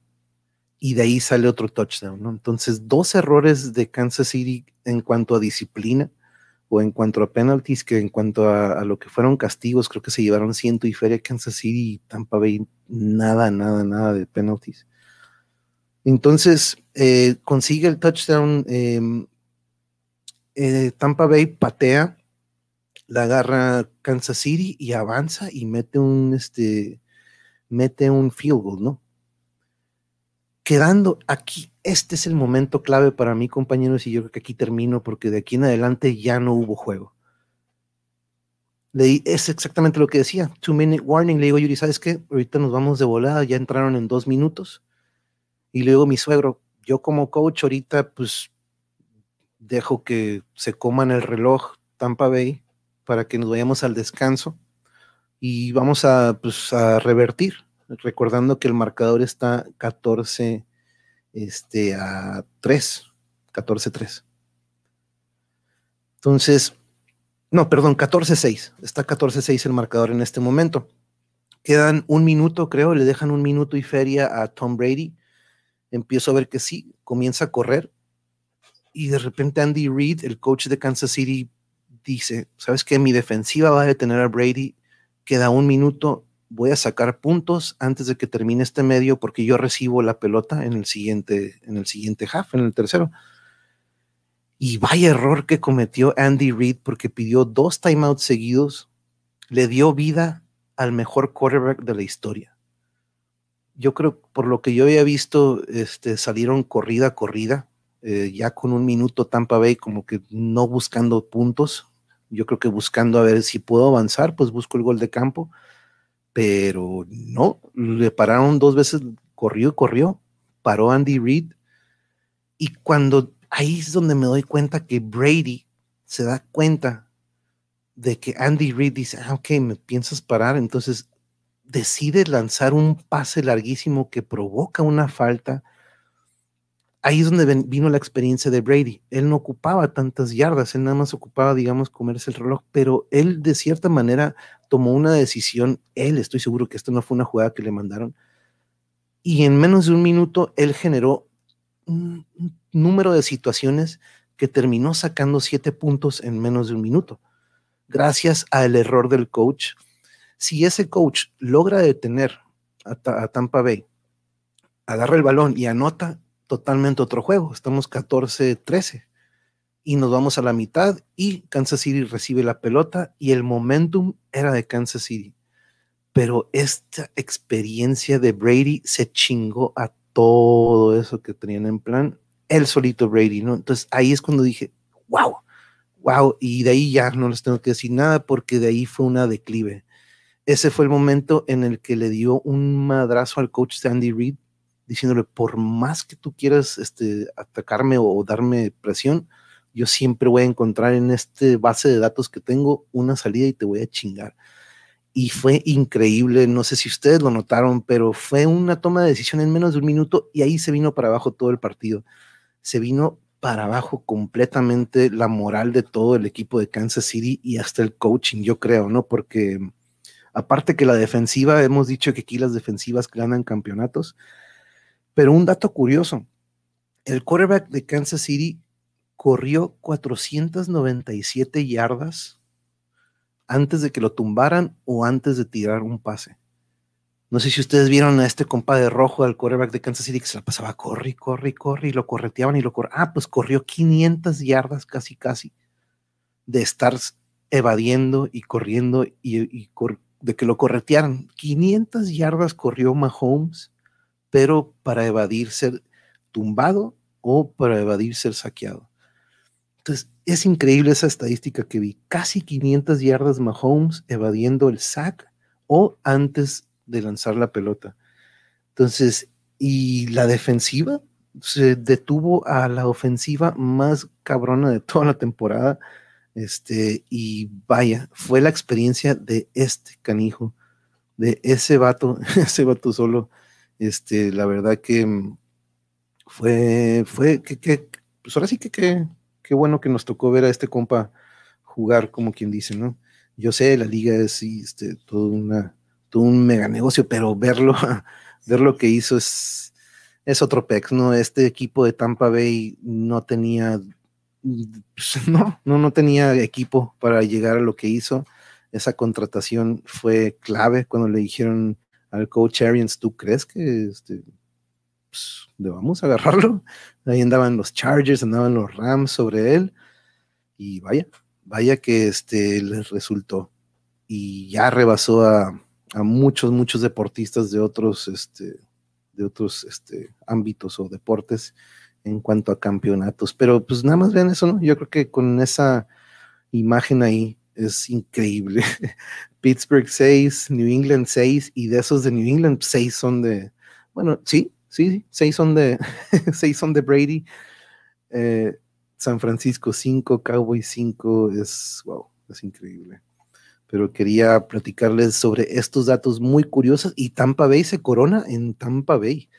Speaker 1: Y de ahí sale otro touchdown, ¿no? Entonces, dos errores de Kansas City en cuanto a disciplina, o en cuanto a penalties que en cuanto a, lo que fueron castigos, creo que se llevaron ciento y feria Kansas City y Tampa Bay, nada, nada, nada de penalties. Entonces, eh, consigue el touchdown. Em, eh, Tampa Bay patea, la agarra Kansas City y avanza y mete un, este, mete un field goal, ¿no? Quedando aquí, este es el momento clave para mí, compañeros, y yo creo que aquí termino porque de aquí en adelante ya no hubo juego. Leí, es exactamente lo que decía, two minute warning, le digo Yuri, ¿sabes qué? Ahorita nos vamos de volada, ya entraron en dos minutos. Y le a mi suegro, yo como coach ahorita pues dejo que se coman el reloj Tampa Bay para que nos vayamos al descanso y vamos a, pues, a revertir, recordando que el marcador está 14 este, a 3, 14-3. Entonces, no, perdón, 14-6, está 14-6 el marcador en este momento. Quedan un minuto, creo, le dejan un minuto y feria a Tom Brady. Empiezo a ver que sí, comienza a correr. Y de repente Andy Reid, el coach de Kansas City, dice, ¿sabes qué? Mi defensiva va a detener a Brady, queda un minuto, voy a sacar puntos antes de que termine este medio porque yo recibo la pelota en el siguiente, en el siguiente half, en el tercero. Y vaya error que cometió Andy Reid porque pidió dos timeouts seguidos, le dio vida al mejor quarterback de la historia. Yo creo, por lo que yo había visto, este, salieron corrida, corrida, eh, ya con un minuto Tampa Bay como que no buscando puntos, yo creo que buscando a ver si puedo avanzar, pues busco el gol de campo, pero no, le pararon dos veces, corrió y corrió, paró Andy Reid, y cuando ahí es donde me doy cuenta que Brady se da cuenta de que Andy Reid dice, ah, ok, me piensas parar, entonces decide lanzar un pase larguísimo que provoca una falta ahí es donde vino la experiencia de Brady. Él no ocupaba tantas yardas, él nada más ocupaba, digamos, comerse el reloj, pero él de cierta manera tomó una decisión, él, estoy seguro que esto no fue una jugada que le mandaron, y en menos de un minuto él generó un, número de situaciones que terminó sacando siete puntos en menos de un minuto, gracias al error del coach. Si ese coach logra detener a Tampa Bay, agarra el balón y anota, totalmente otro juego. Estamos 14-13 y nos vamos a la mitad y Kansas City recibe la pelota y el momentum era de Kansas City. Pero esta experiencia de Brady se chingó a todo eso que tenían en plan, el solito Brady, ¿no? Entonces ahí es cuando dije, wow, wow, y de ahí ya no les tengo que decir nada porque de ahí fue una declive. Ese fue el momento en el que le dio un madrazo al coach Sandy Reid diciéndole, por más que tú quieras este, atacarme o darme presión, yo siempre voy a encontrar en este base de datos que tengo una salida y te voy a chingar. Y fue increíble, no sé si ustedes lo notaron, pero fue una toma de decisión en menos de un minuto y ahí se vino para abajo todo el partido. Se vino para abajo completamente la moral de todo el equipo de Kansas City y hasta el coaching, yo creo, ¿no? Porque aparte que la defensiva, hemos dicho que aquí las defensivas ganan campeonatos, pero un dato curioso, el quarterback de Kansas City corrió 497 yardas antes de que lo tumbaran o antes de tirar un pase. No sé si ustedes vieron a este compa de rojo al quarterback de Kansas City que se la pasaba corre, corre, corre y lo correteaban y lo corre. Ah, pues corrió 500 yardas casi, casi de estar evadiendo y corriendo y, de que lo corretearan. 500 yardas corrió Mahomes pero para evadir ser tumbado o para evadir ser saqueado. Entonces, es increíble esa estadística que vi. Casi 500 yardas Mahomes evadiendo el sack o antes de lanzar la pelota. Entonces, y la defensiva se detuvo a la ofensiva más cabrona de toda la temporada. Este, y vaya, fue la experiencia de este canijo, de ese vato, <laughs> ese vato solo este, la verdad que mm, fue, fue, que, que pues ahora sí que qué bueno que nos tocó ver a este compa jugar, como quien dice, ¿no? Yo sé, la liga es este, todo, una, todo un mega negocio, pero verlo, <laughs> ver lo que hizo es, es otro pex, ¿no? Este equipo de Tampa Bay no tenía <laughs> no, no, no tenía equipo para llegar a lo que hizo. Esa contratación fue clave cuando le dijeron al coach Arians, ¿tú crees que este, pues, debamos agarrarlo? <laughs> Ahí andaban los Chargers, andaban los Rams sobre él. Y vaya, vaya que este les resultó. Y ya rebasó a, a muchos, muchos deportistas de otros, este, de otros este, ámbitos o deportes en cuanto a campeonatos. Pero pues nada más vean eso, ¿no? Yo creo que con esa imagen ahí es increíble. <laughs> Pittsburgh 6, New England 6, y de esos de New England, 6 son de, bueno, sí, sí, 6 son de, <laughs> 6 son de Brady. Eh, San Francisco 5, Cowboys 5, es, wow, es increíble. Pero quería platicarles sobre estos datos muy curiosos y Tampa Bay se corona en Tampa Bay.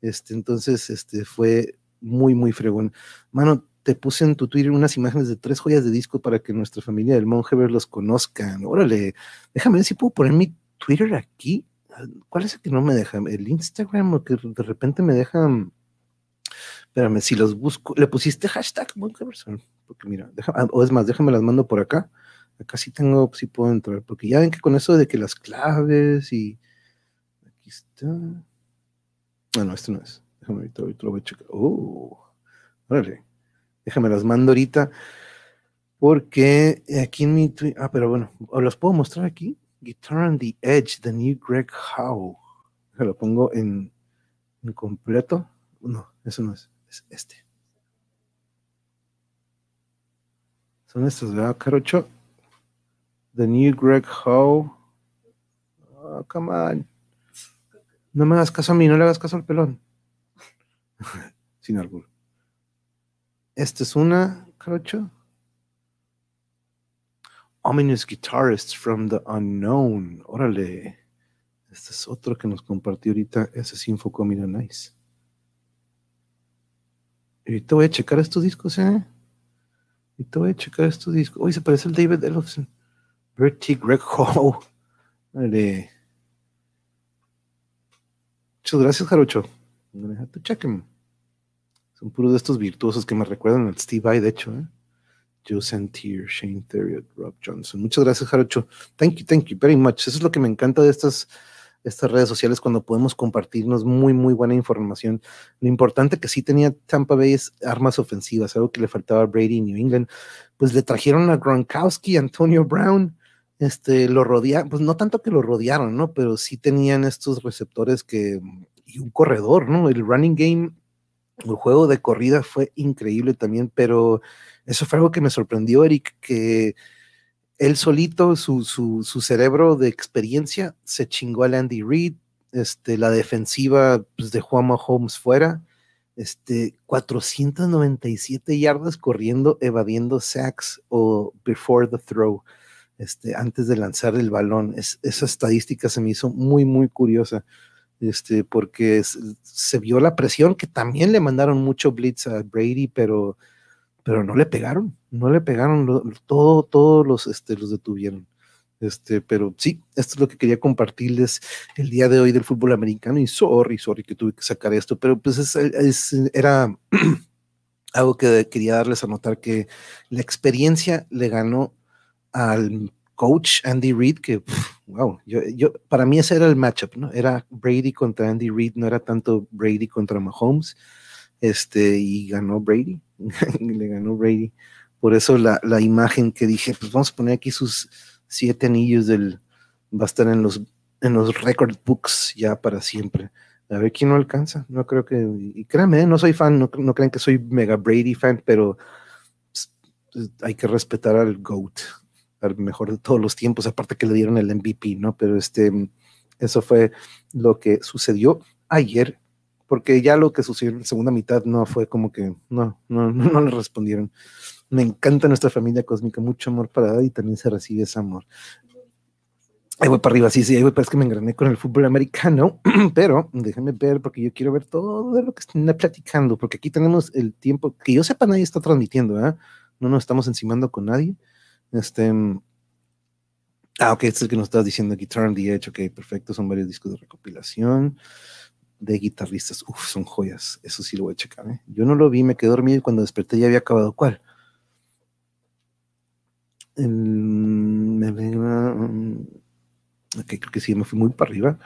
Speaker 1: Este, entonces, este fue muy, muy fregón. Mano, te puse en tu Twitter unas imágenes de tres joyas de disco para que nuestra familia del Monjever los conozcan. Órale, déjame ver si puedo poner mi Twitter aquí. ¿Cuál es el que no me deja? ¿El Instagram o que de repente me deja? Espérame, si los busco, le pusiste hashtag Monjeverson, porque mira, ah, o es más, déjame las mando por acá. Acá sí tengo, sí puedo entrar, porque ya ven que con eso de que las claves y aquí está. Ah, no, este no es. Déjame ahorita, ahorita lo voy a checar. Oh, órale. Déjame las mando ahorita. Porque aquí en mi ah, pero bueno, los puedo mostrar aquí. Guitar on the Edge, the new Greg Howe. Lo pongo en, en completo. No, eso no es, es este. Son estos, ¿verdad, Carocho? The new Greg Howe. Oh, come on. No me hagas caso a mí, no le hagas caso al pelón. <laughs> Sin albur. Esta es una, Carocho. Ominous Guitarist from the Unknown. Órale. Este es otro que nos compartió ahorita. Ese es Infocom, mira, nice. Ahorita voy a checar estos discos, ¿eh? Ahorita voy a checar estos discos. Uy, se parece el David Ellison. Bertie Greg Howe. Vale. <laughs> Muchas gracias, Jarocho. I'm gonna have to check him. Son puros de estos virtuosos que me recuerdan al Steve Vai, de hecho, ¿eh? Joe Santier, Shane Theriot, Rob Johnson. Muchas gracias, Jarocho. Thank you, thank you very much. Eso es lo que me encanta de estas, estas redes sociales cuando podemos compartirnos muy, muy buena información. Lo importante que sí tenía Tampa Bay es armas ofensivas, algo que le faltaba a Brady en New England. Pues le trajeron a Gronkowski, Antonio Brown, este, lo rodearon, pues no tanto que lo rodearon, ¿no? Pero sí tenían estos receptores que, y un corredor, ¿no? El running game, el juego de corrida fue increíble también, pero eso fue algo que me sorprendió, Eric, que él solito, su, su, cerebro de experiencia, se chingó al Andy Reid, este, la defensiva pues, dejó a Mahomes fuera, este, 497 yardas corriendo, evadiendo sacks o before the throw, este, antes de lanzar el balón. esa estadística se me hizo muy, muy curiosa, este, porque se vio la presión que también le mandaron mucho blitz a Brady, pero pero no le pegaron, no le pegaron, todo, todos los, este, los detuvieron. Este, pero sí, esto es lo que quería compartirles el día de hoy del fútbol americano y sorry, sorry que tuve que sacar esto, pero pues es, era <clears throat> algo que quería darles a notar que la experiencia le ganó al coach Andy Reid, que wow, yo, yo, para mí ese era el matchup, ¿no? Era Brady contra Andy Reid, no era tanto Brady contra Mahomes, este, y ganó Brady, <laughs> le ganó Brady. Por eso la, la, imagen que dije, pues vamos a poner aquí sus siete anillos del, va a estar en los, en los record books ya para siempre. A ver quién no alcanza. No creo que, y créanme, no soy fan, no, no crean que soy mega Brady fan, pero pues, hay que respetar al GOAT, al mejor de todos los tiempos, aparte que le dieron el MVP, ¿no? Pero este, eso fue lo que sucedió ayer porque ya lo que sucedió en la segunda mitad no fue como que, no, no, no, le respondieron. Me encanta nuestra familia cósmica, mucho amor para y también se recibe ese amor. Ahí voy para arriba, sí, sí, ahí voy, parece que me engrané con el fútbol americano, <clears throat> pero déjenme ver porque yo quiero ver todo lo que están platicando, porque aquí tenemos el tiempo, que yo sepa nadie está transmitiendo, ¿eh? No nos estamos encimando con nadie. Este. Mm, ah, ok, este es el que nos estás diciendo, Guitar on the Edge, ok, perfecto, son varios discos de recopilación de guitarristas, uff, son joyas, eso sí lo voy a checar, ¿eh? Yo no lo vi, me quedé dormido y cuando desperté ya había acabado, ¿cuál? El... Mm, ok, creo que sí, me fui muy para arriba.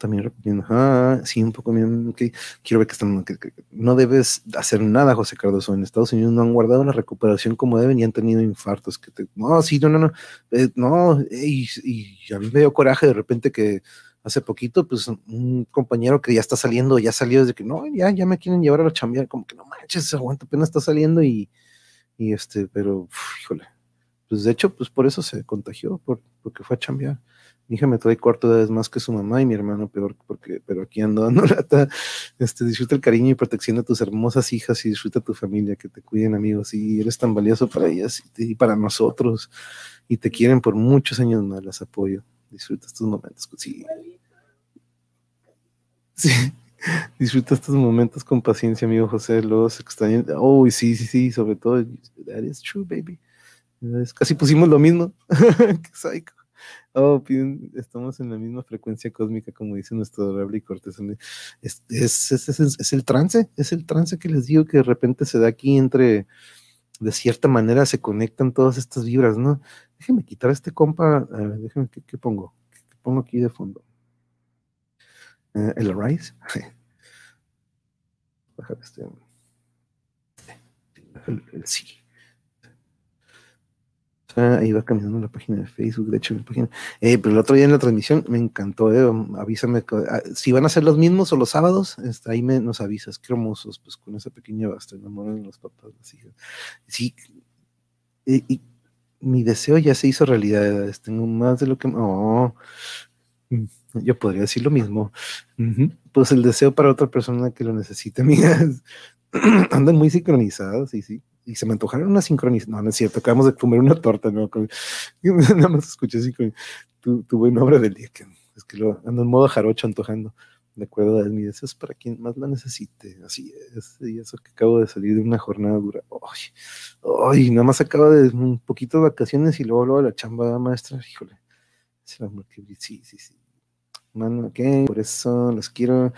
Speaker 1: También recomiendo, ah, sí, un poco bien, quiero ver que están, no debes hacer nada, José Cardoso. En Estados Unidos no han guardado la recuperación como deben y han tenido infartos. Que no, sí, no, no, no, eh, no, y, a mí me dio coraje de repente que hace poquito, pues un compañero que ya está saliendo, ya salió desde que no, ya, ya me quieren llevar a la chambear, como que no manches, aguanta, apenas está saliendo y, y este, pero, híjole, pues de hecho, pues por eso se contagió, por, porque fue a chambear. Mi hija me trae cuarto vez más que su mamá y mi hermano peor, porque, pero aquí ando dando <laughs> lata. Este, disfruta el cariño y protección de tus hermosas hijas y disfruta tu familia, que te cuiden amigos y eres tan valioso para ellas y, para nosotros y te quieren por muchos años más, las apoyo. Disfruta estos momentos. Sí. Sí. <laughs> Disfruta estos momentos con paciencia, amigo José. Los extraños. Oh, sí, sí, sí, sobre todo. That is true, baby. Casi pusimos lo mismo. <laughs> Oh, estamos en la misma frecuencia cósmica, como dice nuestro Rabbi Cortés. Es, es, es, es, el trance, es el trance que les digo que de repente se da aquí entre, de cierta manera se conectan todas estas vibras, ¿no? Déjenme quitar este compa, déjenme, ¿qué, pongo? ¿Qué, pongo aquí de fondo? Eh, el Arise. <laughs> Bajar este. el sí ahí va caminando la página de Facebook, de hecho, mi página. Eh, pero el otro día en la transmisión me encantó, eh, avísame ah, si van a ser los mismos o los sábados, este, ahí me, nos avisas, qué hermosos, pues con esa pequeña basta, enamoran los papás, las hijas. Sí, y, mi deseo ya se hizo realidad, tengo más de lo que... Oh, mm, yo podría decir lo mismo. Pues el deseo para otra persona que lo necesite, <laughs> amigas, andan muy sincronizados, sí, sí y se me antojaron una sincronización. No, no es cierto, acabamos de comer una torta, ¿no? <laughs> Nada más escuché así tu, tu buen nombre del día, que es que lo ando en modo jarocho antojando. De acuerdo a mi deseo es para quien más la necesite. Así es. Y eso que acabo de salir de una jornada dura. Ay, ay, nada más acabo de un poquito de vacaciones y luego, luego la chamba maestra. Híjole, amor que sí, sí, sí. Mano, ok, por eso los quiero.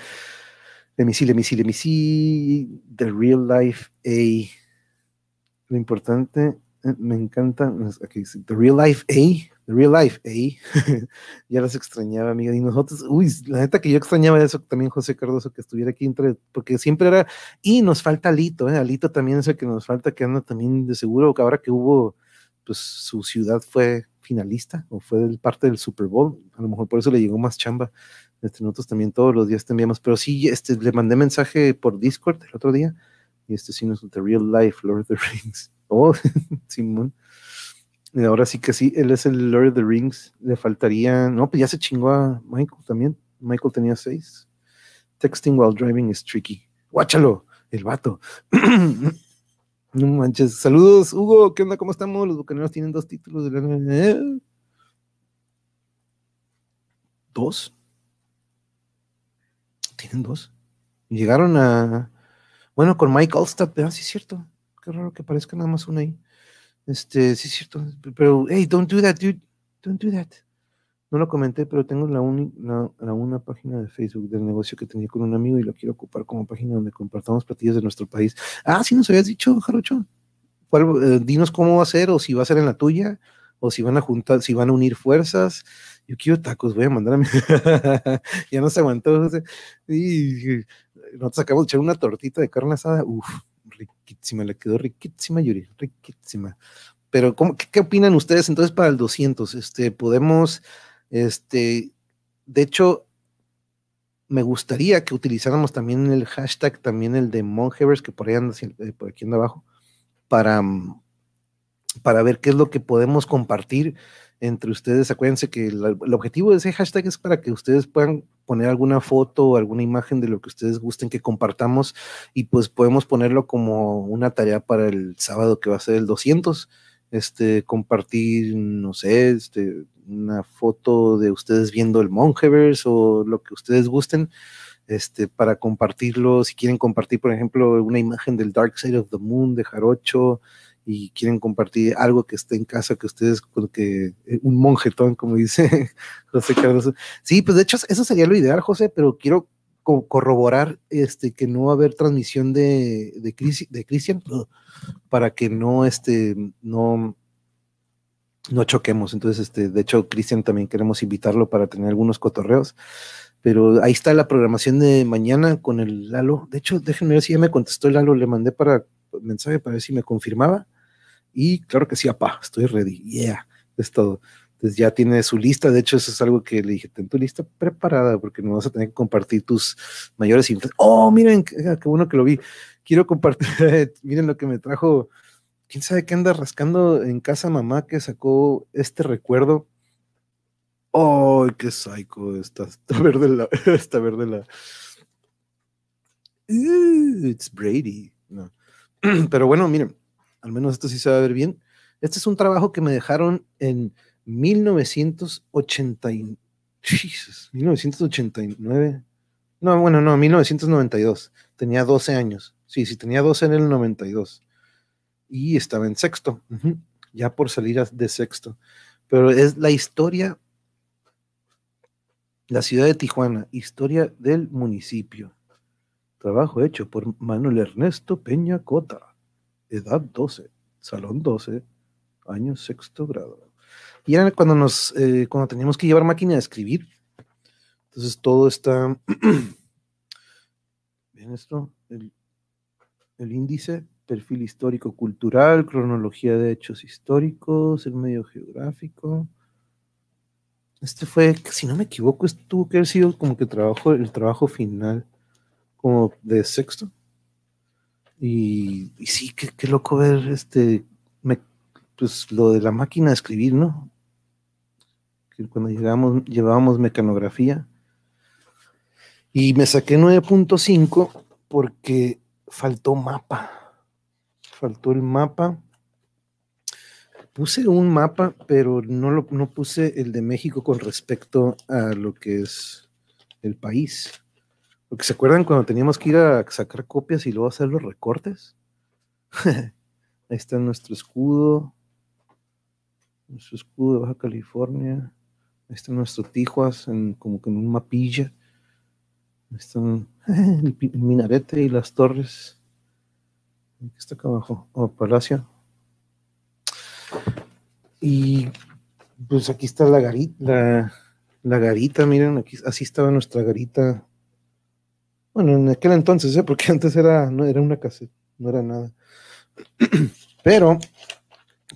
Speaker 1: Let me see. The real life A lo importante, eh, me encanta, aquí dice, The Real Life A, The Real Life A, <laughs> ya las extrañaba, amiga, y nosotros, uy, la neta que yo extrañaba eso también, José Cardoso, que estuviera aquí entre, porque siempre era, y nos falta Alito, ¿eh? Alito también es el que nos falta, que anda también de seguro, que ahora que hubo, pues su ciudad fue finalista, o fue parte del Super Bowl, a lo mejor por eso le llegó más chamba, este, nosotros también todos los días te enviamos, pero sí, este, le mandé mensaje por Discord el otro día, y este sí no es The Real Life Lord of the <laughs> Rings. Oh, <laughs> Simón. Y ahora sí que sí, él es el Lord of the Rings. Le faltaría, no, pues ya se chingó a Michael también. Michael tenía seis. Texting while driving is tricky. Guáchalo, el vato. <clears throat> no manches. Saludos, Hugo. ¿Qué onda? ¿Cómo estamos? Los bucaneros tienen dos títulos de la ¿Dos? ¿Tienen dos? Llegaron a bueno, con Mike Allstott, ah, sí es cierto. Qué raro que parezca nada más una ahí. Este, sí es cierto. Pero, hey, don't do that, dude. Don't do that. No lo comenté, pero tengo la, la, una página de Facebook del negocio que tenía con un amigo y lo quiero ocupar como página donde compartamos platillos de nuestro país. Ah, sí nos habías dicho, Jarocho. Eh, dinos cómo va a ser, o si va a ser en la tuya, o si van a juntar, si van a unir fuerzas. Yo quiero tacos, voy a mandar a mi. <laughs> ya no se aguantó. Y nosotros acabamos de echar una tortita de carne asada, uff, riquísima, le quedó riquísima, Yuri, riquísima. Pero, ¿cómo, qué, opinan ustedes entonces para el 200? Este, podemos, este, de hecho, me gustaría que utilizáramos también el hashtag, también el de Monhevers, que por ahí anda, eh, por aquí anda abajo, para, para ver qué es lo que podemos compartir entre ustedes. Acuérdense que el, objetivo de ese hashtag es para que ustedes puedan poner alguna foto o alguna imagen de lo que ustedes gusten que compartamos y pues podemos ponerlo como una tarea para el sábado que va a ser el 200. Este, compartir, no sé, este, una foto de ustedes viendo el Mongeverse o lo que ustedes gusten, este, para compartirlo. Si quieren compartir, por ejemplo, una imagen del Dark Side of the Moon de Jarocho, y quieren compartir algo que esté en casa, que ustedes, que eh, un monjetón, como dice <laughs> José Carlos. Sí, pues de hecho eso sería lo ideal, José, pero quiero corroborar este, que no va a haber transmisión de, de, de Cristian para que no, este, no, no choquemos. Entonces, este, de hecho, Cristian también queremos invitarlo para tener algunos cotorreos. Pero ahí está la programación de mañana con el Lalo. De hecho, déjenme ver si ya me contestó el Lalo. Le mandé para mensaje para ver si me confirmaba. Y claro que sí, apá, estoy ready. Yeah, es todo. Entonces ya tiene su lista. De hecho, eso es algo que le dije, ten tu lista preparada porque no vas a tener que compartir tus mayores. Oh, miren, qué, qué bueno que lo vi. Quiero compartir, <laughs> miren lo que me trajo quién sabe qué anda rascando en casa mamá que sacó este recuerdo. ¡Oh, qué psycho! Está, está verde la. <laughs> Está verde la. it's Brady. No. <clears throat> Pero bueno, miren, al menos esto sí se va a ver bien. Este es un trabajo que me dejaron en 1980, 1989. No, bueno, no, 1992. Tenía 12 años. Sí, sí, tenía 12 en el 92 y estaba en sexto, ya por salir de sexto. Pero es la historia, la ciudad de Tijuana, historia del municipio. Trabajo hecho por Manuel Ernesto Peña Cota, edad 12, salón 12, año sexto grado. Y era cuando nos, eh, cuando teníamos que llevar máquina de escribir. Entonces todo está, <clears throat> bien esto, el, índice perfil histórico-cultural, cronología de hechos históricos, el medio geográfico. Este fue, si no me equivoco, tuvo que haber sido como que trabajo, el trabajo final, como de sexto. Y, sí, qué, loco ver este, pues lo de la máquina de escribir, ¿no? Cuando llegamos, llevábamos mecanografía. Y me saqué 9.5 porque faltó mapa faltó el mapa. Puse un mapa, pero no, lo, no puse el de México con respecto a lo que es el país. Porque se acuerdan cuando teníamos que ir a sacar copias y luego hacer los recortes. <laughs> Ahí está nuestro escudo. Nuestro escudo de Baja California. Ahí está nuestro Tijuas como que en un mapilla. Ahí están <laughs> el minarete y las torres. ¿Qué está acá abajo? Oh, Palacio. Y pues aquí está la garita, la, garita, miren, aquí así estaba nuestra garita. Bueno, en aquel entonces, ¿eh? porque <laughs> antes era, no era una casa, no era nada. <clears throat> Pero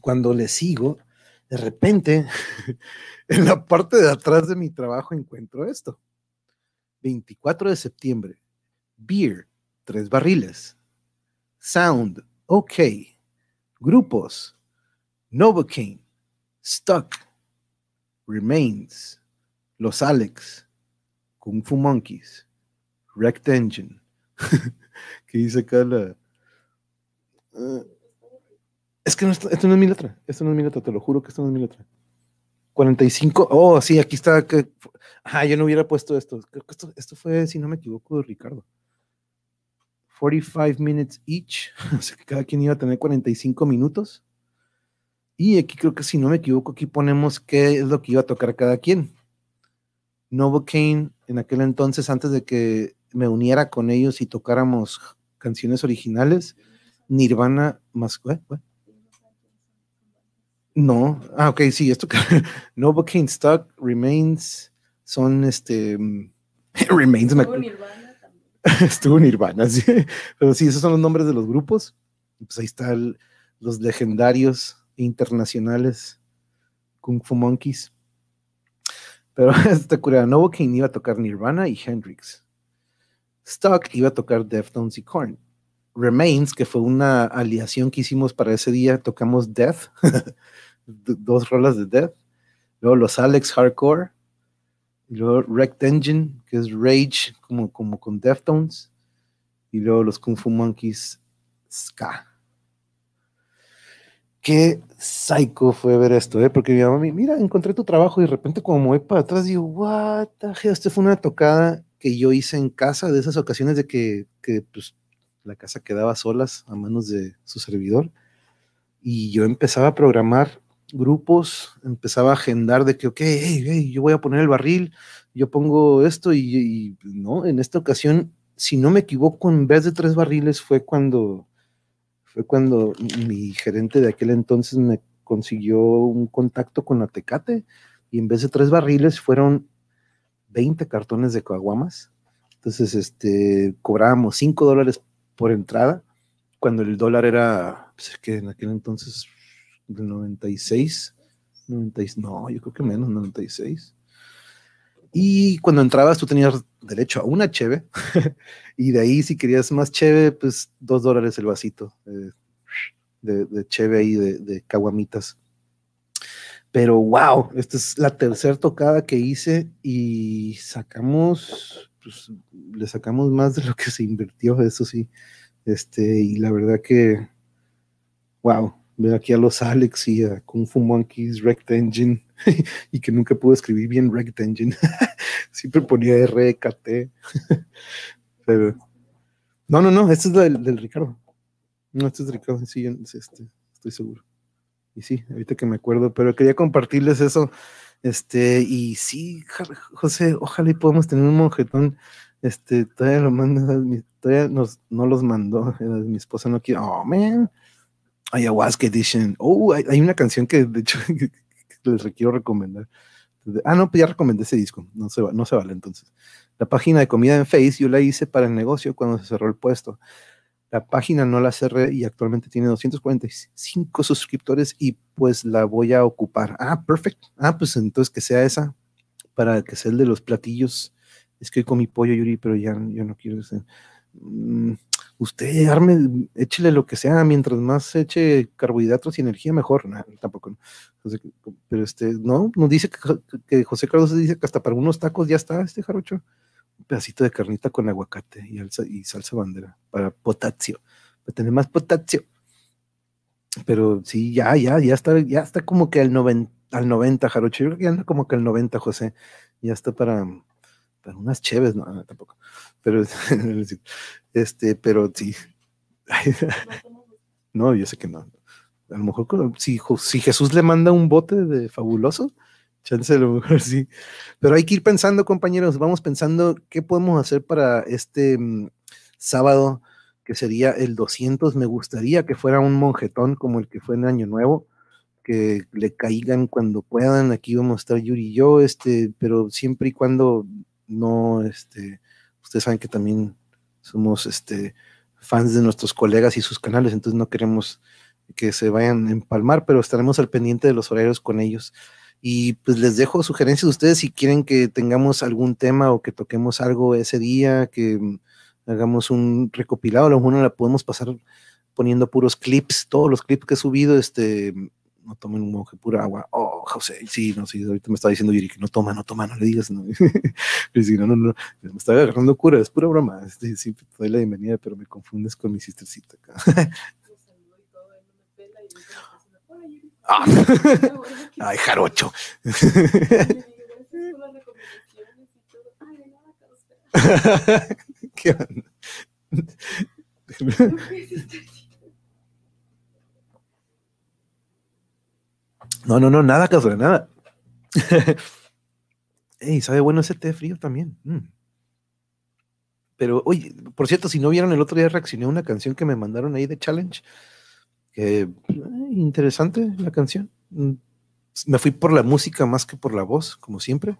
Speaker 1: cuando le sigo, de repente, <laughs> en la parte de atrás de mi trabajo encuentro esto. 24 de septiembre, beer, tres barriles. Sound, OK, Grupos, Novocaine, Stuck, Remains, Los Alex, Kung Fu Monkeys, Wrecked Engine. <laughs> que dice acá la. Uh, es que no, esto, no es mi letra. Esto no es mi letra, te lo juro que esto no es mi letra. 45. Oh, sí, aquí está. Que, ah, yo no hubiera puesto esto. Creo que esto, esto fue, si no me equivoco, Ricardo. 45 minutes each, <laughs> o sea que cada quien iba a tener 45 minutos. Y aquí creo que si no me equivoco, aquí ponemos qué es lo que iba a tocar cada quien. Novocaine, en aquel entonces, antes de que me uniera con ellos y tocáramos canciones originales, Nirvana más. No, ah, ok, sí, esto que <laughs> Novocaine Stock Remains son este. <laughs> Remains. Me, <laughs> Estuvo Nirvana, sí. Pero sí, esos son los nombres de los grupos. Pues ahí están los legendarios internacionales Kung Fu Monkeys. Pero esta cura, Novocaine iba a tocar Nirvana y Hendrix. Stock iba a tocar Deftones y Korn. Remains, que fue una aliación que hicimos para ese día, tocamos Death, <laughs> dos rolas de Death. Luego los Alex Hardcore, luego Wrecked Engine, que es Rage, como, como con Deftones. Y luego los Kung Fu Monkeys, Ska. Qué psycho fue ver esto, ¿eh? Porque mi mamá mira, encontré tu trabajo y de repente como me voy para atrás digo, what the hell, esta fue una tocada que yo hice en casa, de esas ocasiones de que, que pues, la casa quedaba solas a manos de su servidor. Y yo empezaba a programar grupos, empezaba a agendar de que, ok, yo voy a poner el barril, yo pongo esto y, no, en esta ocasión, si no me equivoco, en vez de tres barriles fue cuando, fue cuando mi gerente de aquel entonces me consiguió un contacto con la Tecate y en vez de tres barriles fueron 20 cartones de caguamas. Entonces, este, cobrábamos 5 dólares por entrada, cuando el dólar era, pues, que en aquel entonces, del 96, 96, no, yo creo que menos, 96. Y cuando entrabas, tú tenías derecho a una cheve, <laughs> y de ahí, si querías más cheve, pues dos dólares el vasito eh, de, de, cheve ahí, de caguamitas. Pero wow, esta es la tercera tocada que hice y sacamos, pues, le sacamos más de lo que se invirtió, eso sí. Este, y la verdad que, wow, ver aquí a los Alex y a Kung Fu Monkeys, Rect Engine, <laughs> y que nunca pude escribir bien Rect Engine. <laughs> Siempre ponía RKT. <laughs> Pero, no, no, no, este es del, del Ricardo. No, este es Ricardo, sí, este, estoy seguro. Y sí, ahorita que me acuerdo, pero quería compartirles eso. Este, y sí, José, ojalá y podamos tener un monjetón. Este, todavía lo manda, todavía nos, no los mandó. Mi esposa no quiere. Oh, man. Ayahuasca Edition. Oh, hay, hay una canción que de hecho <laughs> les quiero recomendar. Ah, no, pues ya recomendé ese disco. No se, no se vale entonces. La página de comida en Face yo la hice para el negocio cuando se cerró el puesto. La página no la cerré y actualmente tiene 245 suscriptores y pues la voy a ocupar. Ah, perfecto. Ah, pues entonces que sea esa para que sea el de los platillos. Es que hoy con mi pollo, Yuri, pero ya yo no quiero ser. Mm, usted arme, échele lo que sea, mientras más eche carbohidratos y energía, mejor. No, tampoco. pero este, no, nos dice que, que José Carlos dice que hasta para unos tacos ya está este jarocho pedacito de carnita con aguacate y, y salsa bandera para potasio, para tener más potasio. Pero sí, ya, ya, ya está, ya está como que al 90, al 90, Jarocho. Yo creo que ya anda como que al 90, José. Ya está para, para unas cheves, no, tampoco. Pero, <laughs> este, pero sí. <laughs> no, yo sé que no. A lo mejor si, si Jesús le manda un bote de fabuloso, Chance a lo mejor <laughs> sí. Pero hay que ir pensando, compañeros, vamos pensando qué podemos hacer para este mm, sábado, que sería el 200. Me gustaría que fuera un monjetón como el que fue en Año Nuevo, que le caigan cuando puedan. Aquí vamos a estar Yuri y yo, este, pero siempre y cuando no, este, ustedes saben que también somos este, fans de nuestros colegas y sus canales, entonces no queremos que se vayan a empalmar, pero estaremos al pendiente de los horarios con ellos. Y pues les dejo sugerencias a ustedes si quieren que tengamos algún tema o que toquemos algo ese día, que mm, hagamos un recopilado, a lo mejor no la podemos pasar poniendo puros clips, todos los clips que he subido, este, no tomen un monje pura agua. Oh, José, sí, no, sí, ahorita me estaba diciendo Yuri que no toma, no toma, no le digas, no. <laughs> no, no, no, me estaba agarrando cura, es pura broma. Este, sí, te doy la bienvenida, pero me confundes con mi sistercita acá. <laughs> Ah. Ay, <laughs> jarocho. <laughs> ¿Qué <laughs> No, no, no, nada, caso de nada. Ey, sabe bueno ese té frío también. Mm. Pero, oye, por cierto, si no vieron el otro día reaccioné a una canción que me mandaron ahí de challenge eh, interesante la canción. Mm, me fui por la música más que por la voz, como siempre.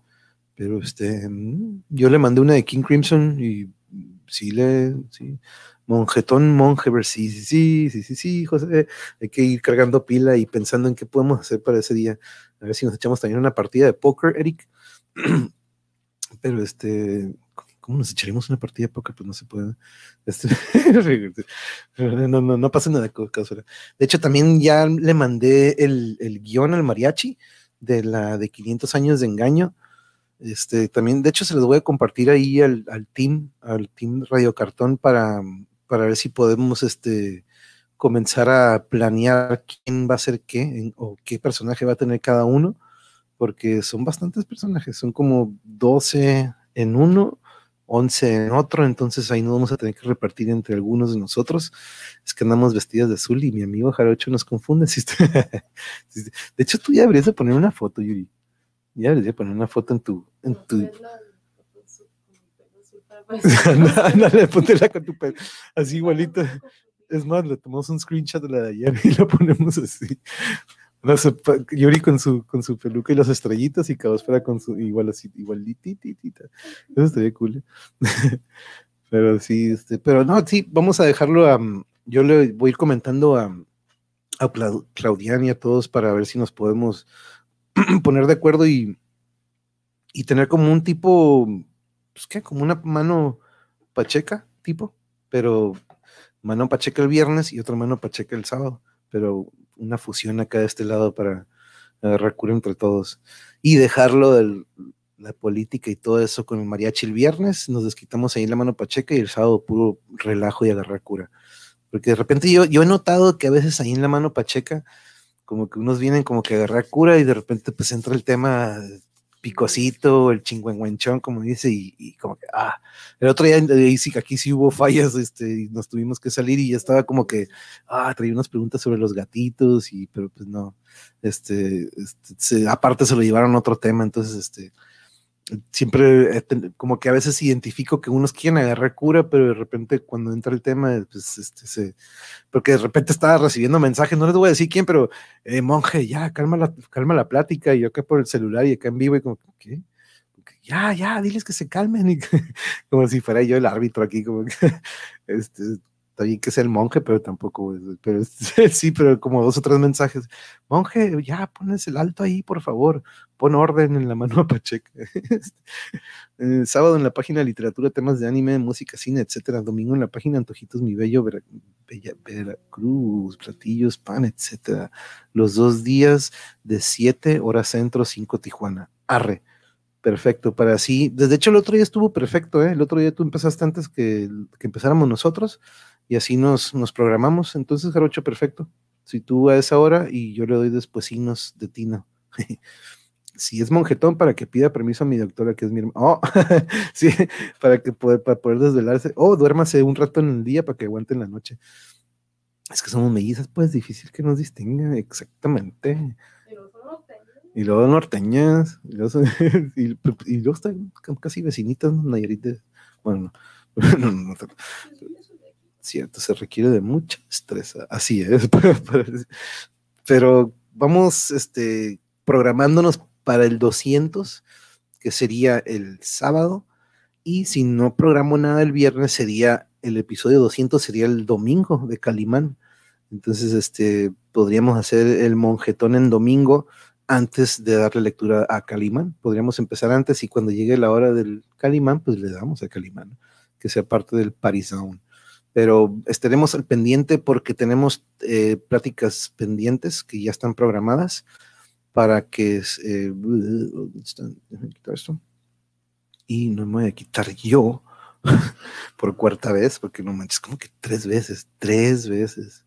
Speaker 1: Pero este, mm, yo le mandé una de King Crimson y sí le, sí. Monjetón, monje, sí, sí, sí, sí, sí, sí, José. Hay que ir cargando pila y pensando en qué podemos hacer para ese día. A ver si nos echamos también una partida de póker, Eric. <clears throat> Pero este, ¿Cómo nos echaremos una partida de? Pues no se puede. Este, <laughs> no, no, no pasa nada. De hecho, también ya le mandé el, el, guion al mariachi de la de 500 años de engaño. Este, también, de hecho, se los voy a compartir ahí al, al team, al team Radio Cartón para, para ver si podemos este, comenzar a planear quién va a ser qué o qué personaje va a tener cada uno, porque son bastantes personajes, son como 12 en uno 11 en otro, entonces ahí nos vamos a tener que repartir entre algunos de nosotros. Es que andamos vestidas de azul y mi amigo Jarocho nos confunde. <laughs> de hecho, tú ya deberías de poner una foto, Yuri. Ya deberías de poner una foto en tu... En tu... <laughs> Ándale, póntela con tu pelo. <laughs> Así igualito. Es más, le tomamos un screenshot de la de ayer y la ponemos así. No sé, Yuri con su, con su peluca y las estrellitas y Caosfera con su igual así, igualititita. Eso estaría cool. <laughs> pero sí, este, pero no, sí, vamos a dejarlo a. Yo le voy a ir comentando a, a Claudian y a todos para ver si nos podemos <clears throat> poner de acuerdo y, y tener como un tipo, pues qué, como una mano pacheca, tipo, pero mano pacheca el viernes y otra mano pacheca el sábado, pero una fusión acá de este lado para agarrar cura entre todos y dejarlo de la política y todo eso con el mariachi el viernes, nos desquitamos ahí la mano pacheca y el sábado puro relajo y agarrar cura. Porque de repente yo, yo he notado que a veces ahí en la mano pacheca, como que unos vienen como que agarrar cura y de repente pues entra el tema picosito, el chingüengüenchón, como dice, y, como que, ah, el otro día ahí sí, aquí sí hubo fallas, este, y nos tuvimos que salir y ya estaba como que, ah, traía unas preguntas sobre los gatitos, y, pero pues no, este, este aparte se lo llevaron a otro tema, entonces, este, siempre como que a veces identifico que unos quieren agarrar cura, pero de repente cuando entra el tema, pues este porque de repente estaba recibiendo mensajes, no les voy a decir quién, pero eh, monje, ya, calma la, calma la plática, y yo acá por el celular y acá en vivo, y como, ¿qué? Ya, ya, diles que se calmen, y <laughs> como si fuera yo el árbitro aquí, como que, <laughs> este, está bien que sea el monje, pero tampoco, <laughs> pero <laughs> sí, pero como dos o tres mensajes. Monje, ya pones el alto ahí, por favor, pon orden en la mano pacheca. <laughs> Eh, sábado en la página literatura, temas de anime, música, cine, etcétera. Domingo en la página Antojitos Mi Bello, Bella, Veracruz, platillos, pan, etcétera. Los dos días de 7 horas centro, 5 Tijuana. Arre. Perfecto, para así. Desde hecho, el otro día estuvo perfecto, ¿eh? El otro día tú empezaste antes que, que empezáramos nosotros y así nos, nos programamos. Entonces, Jarocho, perfecto. Si tú a esa hora y yo le doy después signos de Tino. si es monjetón, para que pida permiso a mi doctora, que es mi hermana. Oh, sí, para que pueda, para poder desvelarse. Oh, duérmase un rato en el día para que aguante en la noche. Es que somos mellizas, pues difícil que nos distinga exactamente. Y luego norteñas, y luego, y, y luego están casi vecinitas, Nayarit. Bueno, no, no, no, cierto, se requiere de mucha estrés, así es, <laughs> pero vamos este, programándonos para el 200, que sería el sábado, y si no programo nada el viernes, sería el episodio 200, sería el domingo de Calimán. Entonces, este, podríamos hacer el monjetón en domingo antes de darle lectura a Calimán. Podríamos empezar antes y cuando llegue la hora del Calimán, pues le damos a Calimán, que sea parte del Parisound pero estaremos al pendiente porque tenemos eh, pláticas pendientes que ya están programadas para que eh, esto. Y no me voy a quitar yo <laughs> por cuarta vez porque no manches como que tres veces tres veces.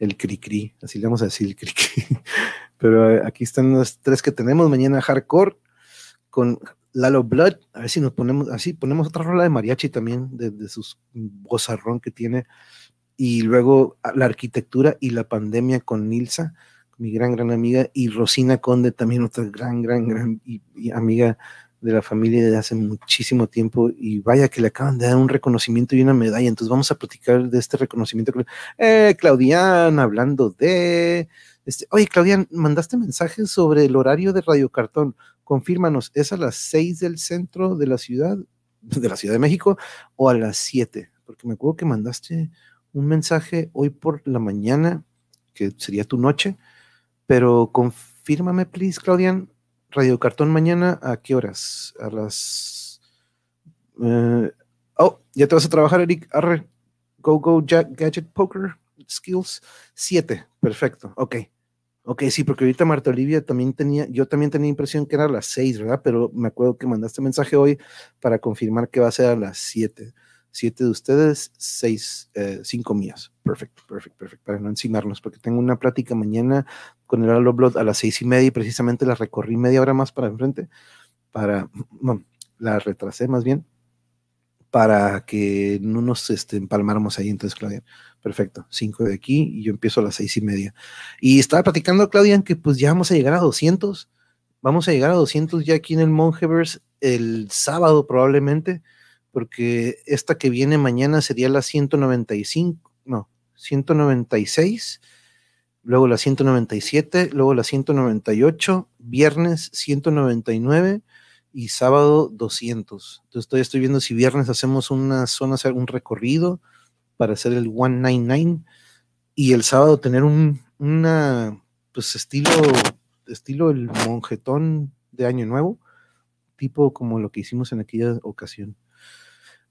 Speaker 1: El cri cri así le vamos a decir el cri cri <laughs> pero eh, aquí están los tres que tenemos. Mañana hardcore con Lalo Blood, a ver si nos ponemos, así ponemos otra rola de mariachi también, de, sus bozarrón que tiene, y luego la arquitectura y la pandemia con Nilsa, mi gran, gran amiga, y Rosina Conde, también otra gran, gran, gran amiga de la familia de hace muchísimo tiempo, y vaya que le acaban de dar un reconocimiento y una medalla, entonces vamos a platicar de este reconocimiento. Eh, Claudian, hablando de... Este, oye, Claudian, mandaste mensajes sobre el horario de Radio Cartón confírmanos, ¿es a las 6 del centro de la ciudad, <laughs> de la Ciudad de México, o a las 7? Porque me acuerdo que mandaste un mensaje hoy por la mañana, que sería tu noche, pero confírmame, please, Claudian, Radio Cartón mañana, ¿a qué horas? A las... Eh, oh, ya te vas a trabajar, Eric. Arre, Go Go Gadget Poker Skills 7. Perfecto, ok. Ok, sí, porque ahorita Marta Olivia también tenía, yo también tenía impresión que era a las seis, ¿verdad? Pero me acuerdo que mandaste mensaje hoy para confirmar que va a ser a las siete. Siete de ustedes, seis, eh, cinco mías. Perfecto, perfecto, perfecto. Para no encimarnos, porque tengo una plática mañana con el Halo Blood a las seis y media y precisamente la recorrí media hora más para enfrente, para, bueno, la retrasé más bien, para que no nos este, empalmáramos ahí. Entonces, Claudia, perfecto, cinco de aquí y yo empiezo a las seis y media. Y estaba platicando, Claudia, que pues ya vamos a llegar a 200. Vamos a llegar a 200 ya aquí en el Mongeverse el sábado probablemente, porque esta que viene mañana sería la 195, no, 196. luego la 197, luego la 198, viernes 199 y sábado 200. Entonces todavía estoy viendo si viernes hacemos una zona, un recorrido para hacer el 199 y el sábado tener un una pues estilo estilo el monjetón de Año Nuevo, tipo como lo que hicimos en aquella ocasión.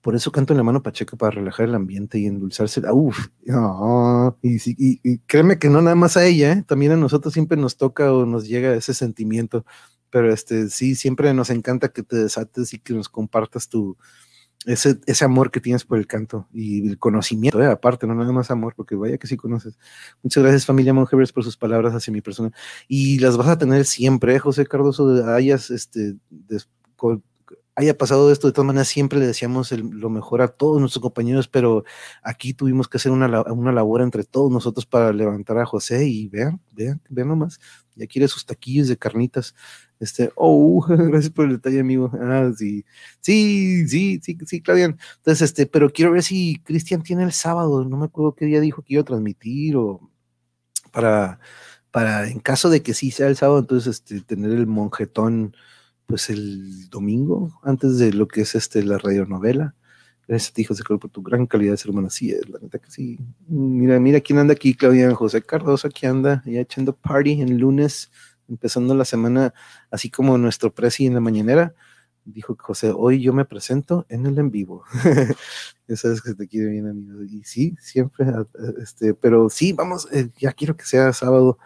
Speaker 1: Por eso canto en la mano pacheca para relajar el ambiente y endulzarse. Uf, y, créeme que no nada más a ella, ¿eh? también a nosotros siempre nos toca o nos llega ese sentimiento. Pero este sí, siempre nos encanta que te desates y que nos compartas tu, ese, ese amor que tienes por el canto y el conocimiento, ¿eh? aparte, no nada más amor, porque vaya que sí conoces. Muchas gracias, familia Monjevers, por sus palabras hacia mi persona. Y las vas a tener siempre, ¿eh? José Cardoso, hayas, este, haya pasado esto, de todas maneras, siempre le decíamos lo mejor a todos nuestros compañeros, pero aquí tuvimos que hacer una, una labor entre todos nosotros para levantar a José y vean, vean, vean nomás, ya quiere sus taquillos de carnitas. Este, oh, <laughs> gracias por el detalle, amigo. Ah, sí, sí, sí, sí, sí, Claudian. Entonces, este, pero quiero ver si Cristian tiene el sábado, no me acuerdo qué día dijo que iba a transmitir o para, para, en caso de que sí sea el sábado, entonces, este, tener el monjetón, pues el domingo, antes de lo que es este, la radionovela. Gracias a ti, José Carlos, por tu gran calidad de ser humano. Sí, es la neta que sí. Mira, mira quién anda aquí, Claudian José Cardoso, aquí anda, ya echando party en lunes empezando la semana, así como nuestro presi en la mañanera, dijo José, hoy yo me presento en el en vivo. <laughs> ya sabes que te quiere bien, amigo. Y sí, siempre, este, pero sí, vamos, eh, ya quiero que sea sábado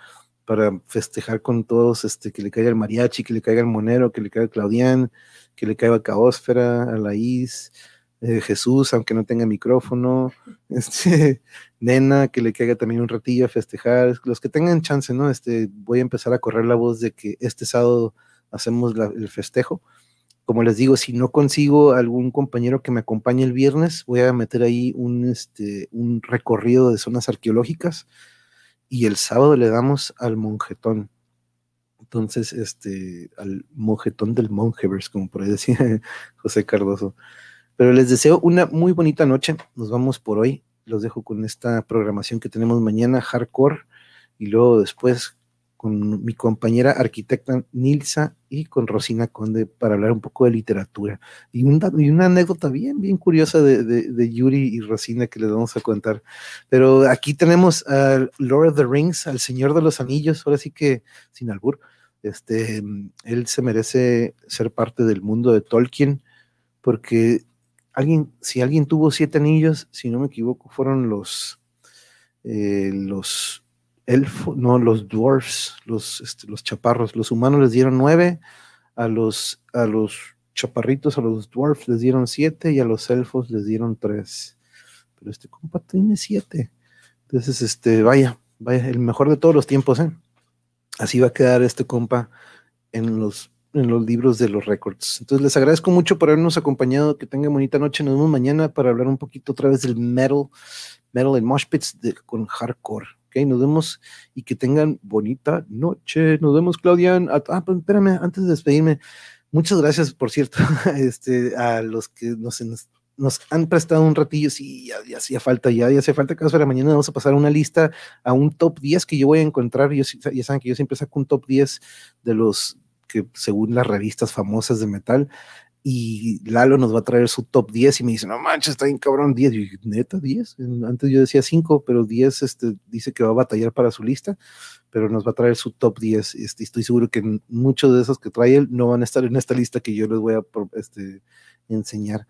Speaker 1: para festejar con todos, este, que le caiga el mariachi, que le caiga el monero, que le caiga el Claudián, que le caiga Caósfera, a la Is, eh, Jesús, aunque no tenga micrófono, <laughs> este, Nena, que le caiga también un ratillo a festejar, los que tengan chance, ¿no? Este, voy a empezar a correr la voz de que este sábado hacemos el festejo. Como les digo, si no consigo algún compañero que me acompañe el viernes, voy a meter ahí un, este, un recorrido de zonas arqueológicas y el sábado le damos al monjetón. Entonces, este, al monjetón del Monjevers, como por ahí decía <laughs> José Cardoso. Pero les deseo una muy bonita noche. Nos vamos por hoy. Los dejo con esta programación que tenemos mañana, hardcore, y luego después con mi compañera arquitecta Nilsa y con Rosina Conde para hablar un poco de literatura. Y, y una anécdota bien, bien curiosa de, Yuri y Rosina que les vamos a contar. Pero aquí tenemos a Lord of the Rings, al Señor de los Anillos, ahora sí que sin albur. Este, él se merece ser parte del mundo de Tolkien porque si alguien tuvo siete anillos, si no me equivoco, fueron los, eh, los elfos, no, los dwarfs, los, este, los chaparros. Los humanos les dieron nueve, a los, a los chaparritos, a los dwarfs les dieron siete y a los elfos les dieron tres. Pero este compa tiene siete. Entonces, este, vaya, vaya, el mejor de todos los tiempos, ¿eh? Así va a quedar este compa en los en los libros de los récords. Entonces les agradezco mucho por habernos acompañado, que tengan bonita noche, nos vemos mañana para hablar un poquito otra vez del metal, metal en mosh con hardcore. Ok, nos vemos y que tengan bonita noche. Nos vemos, Claudian. Ah, ah, pues, espérame, antes de despedirme, muchas gracias, por cierto, <laughs> este, a los que nos, han prestado un ratillo, sí, ya, hacía falta, ya, ya hacía falta que para mañana vamos a pasar una lista a un top 10 que yo voy a encontrar. Yo, ya saben que yo siempre saco un top 10 de los que según las revistas famosas de metal, y Lalo nos va a traer su top 10 y me dice, no manches, está bien cabrón, 10. Y neta, 10. Antes yo decía 5, pero 10 este, dice que va a batallar para su lista, pero nos va a traer su top 10. Este, estoy seguro que muchos de esos que trae él no van a estar en esta lista que yo les voy a este, enseñar.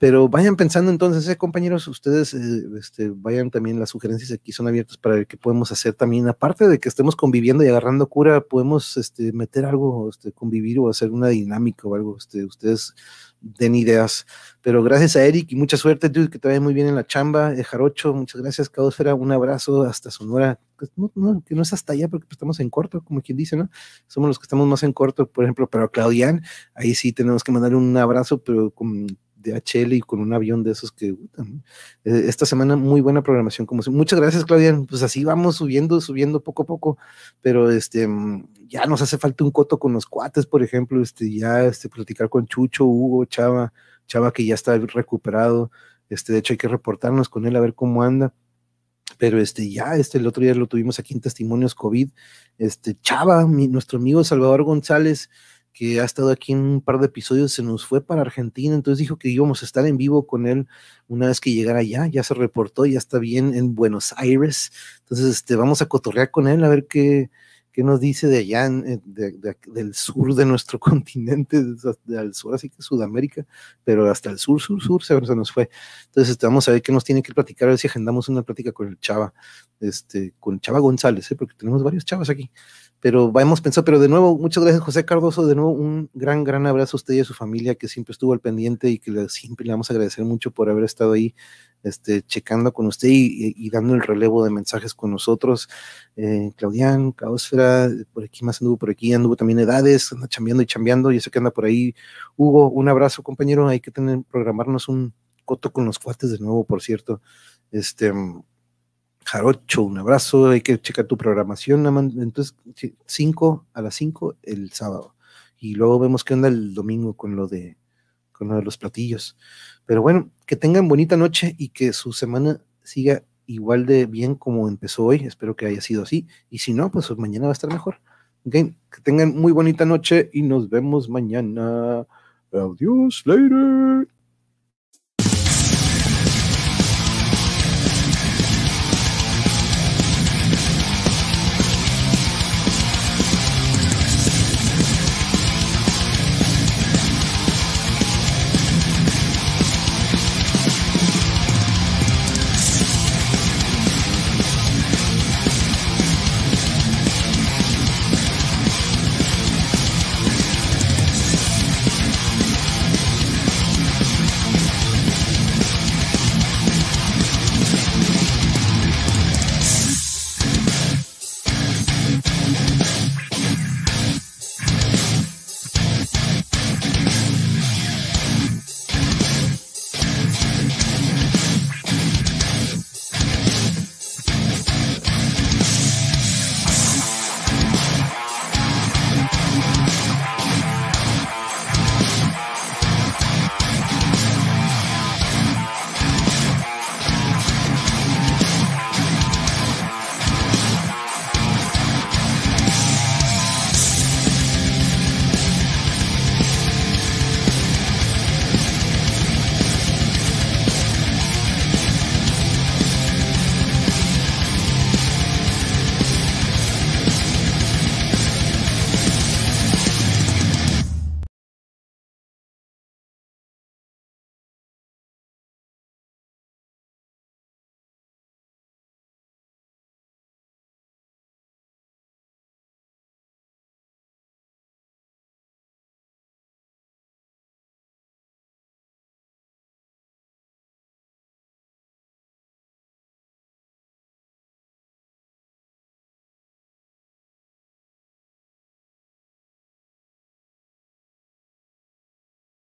Speaker 1: Pero vayan pensando entonces, eh, compañeros, ustedes eh, este, vayan también, las sugerencias aquí son abiertas para ver qué podemos hacer también. Aparte de que estemos conviviendo y agarrando cura, podemos este, meter algo, este, convivir o hacer una dinámica o algo. Este, ustedes den ideas. Pero gracias a Eric y mucha suerte, dude, que te vaya muy bien en la chamba. Eh, Jarocho, muchas gracias, Caosfera. Un abrazo hasta Sonora. Pues, no, no, que no es hasta allá porque estamos en corto, como quien dice, ¿no? Somos los que estamos más en corto, por ejemplo, pero Claudian, ahí sí tenemos que mandar un abrazo, pero con de HL y con un avión de esos que eh, esta semana muy buena programación como muchas gracias Claudia. Pues así vamos subiendo subiendo poco a poco pero este mm, ya nos hace falta un coto con los cuates por ejemplo este ya este platicar con Chucho Hugo Chava Chava que ya está recuperado este de hecho hay que reportarnos con él a ver cómo anda. Pero este ya, este el otro día lo tuvimos aquí en Testimonios COVID, este Chava, nuestro amigo Salvador González, que ha estado aquí en un par de episodios, se nos fue para Argentina, entonces dijo que íbamos a estar en vivo con él una vez que llegara allá, ya se reportó, ya está bien en Buenos Aires, entonces este, vamos a cotorrear con él a ver qué, qué nos dice de allá, del sur de nuestro <laughs> continente, del sur, así que Sudamérica, pero hasta el sur, sur, sur se, nos fue. Entonces este, vamos a ver qué nos tiene que platicar, a ver si agendamos una plática con el Chava, este, con Chava González, ¿eh? porque tenemos varios chavas aquí pero hemos pensado, pero de nuevo, muchas gracias José Cardoso, de nuevo un gran, gran abrazo a usted y a su familia que siempre estuvo al pendiente y que siempre le vamos a agradecer mucho por haber estado ahí este, checando con usted y, dando el relevo de mensajes con nosotros. Eh, Claudián, Caosfera, por aquí más anduvo por aquí, anduvo también Edades, anda chambeando y chambeando, y sé que anda por ahí. Hugo, un abrazo compañero, hay que tener, programarnos un coto con los cuates de nuevo, por cierto. Este, Jarocho, un abrazo, hay que checar tu programación, entonces 5 a las 5 el sábado. Y luego vemos qué onda el domingo con lo de con lo de los platillos. Pero bueno, que tengan bonita noche y que su semana siga igual de bien como empezó hoy. Espero que haya sido así. Y si no, pues mañana va a estar mejor. que tengan muy bonita noche y nos vemos mañana. Adiós, later.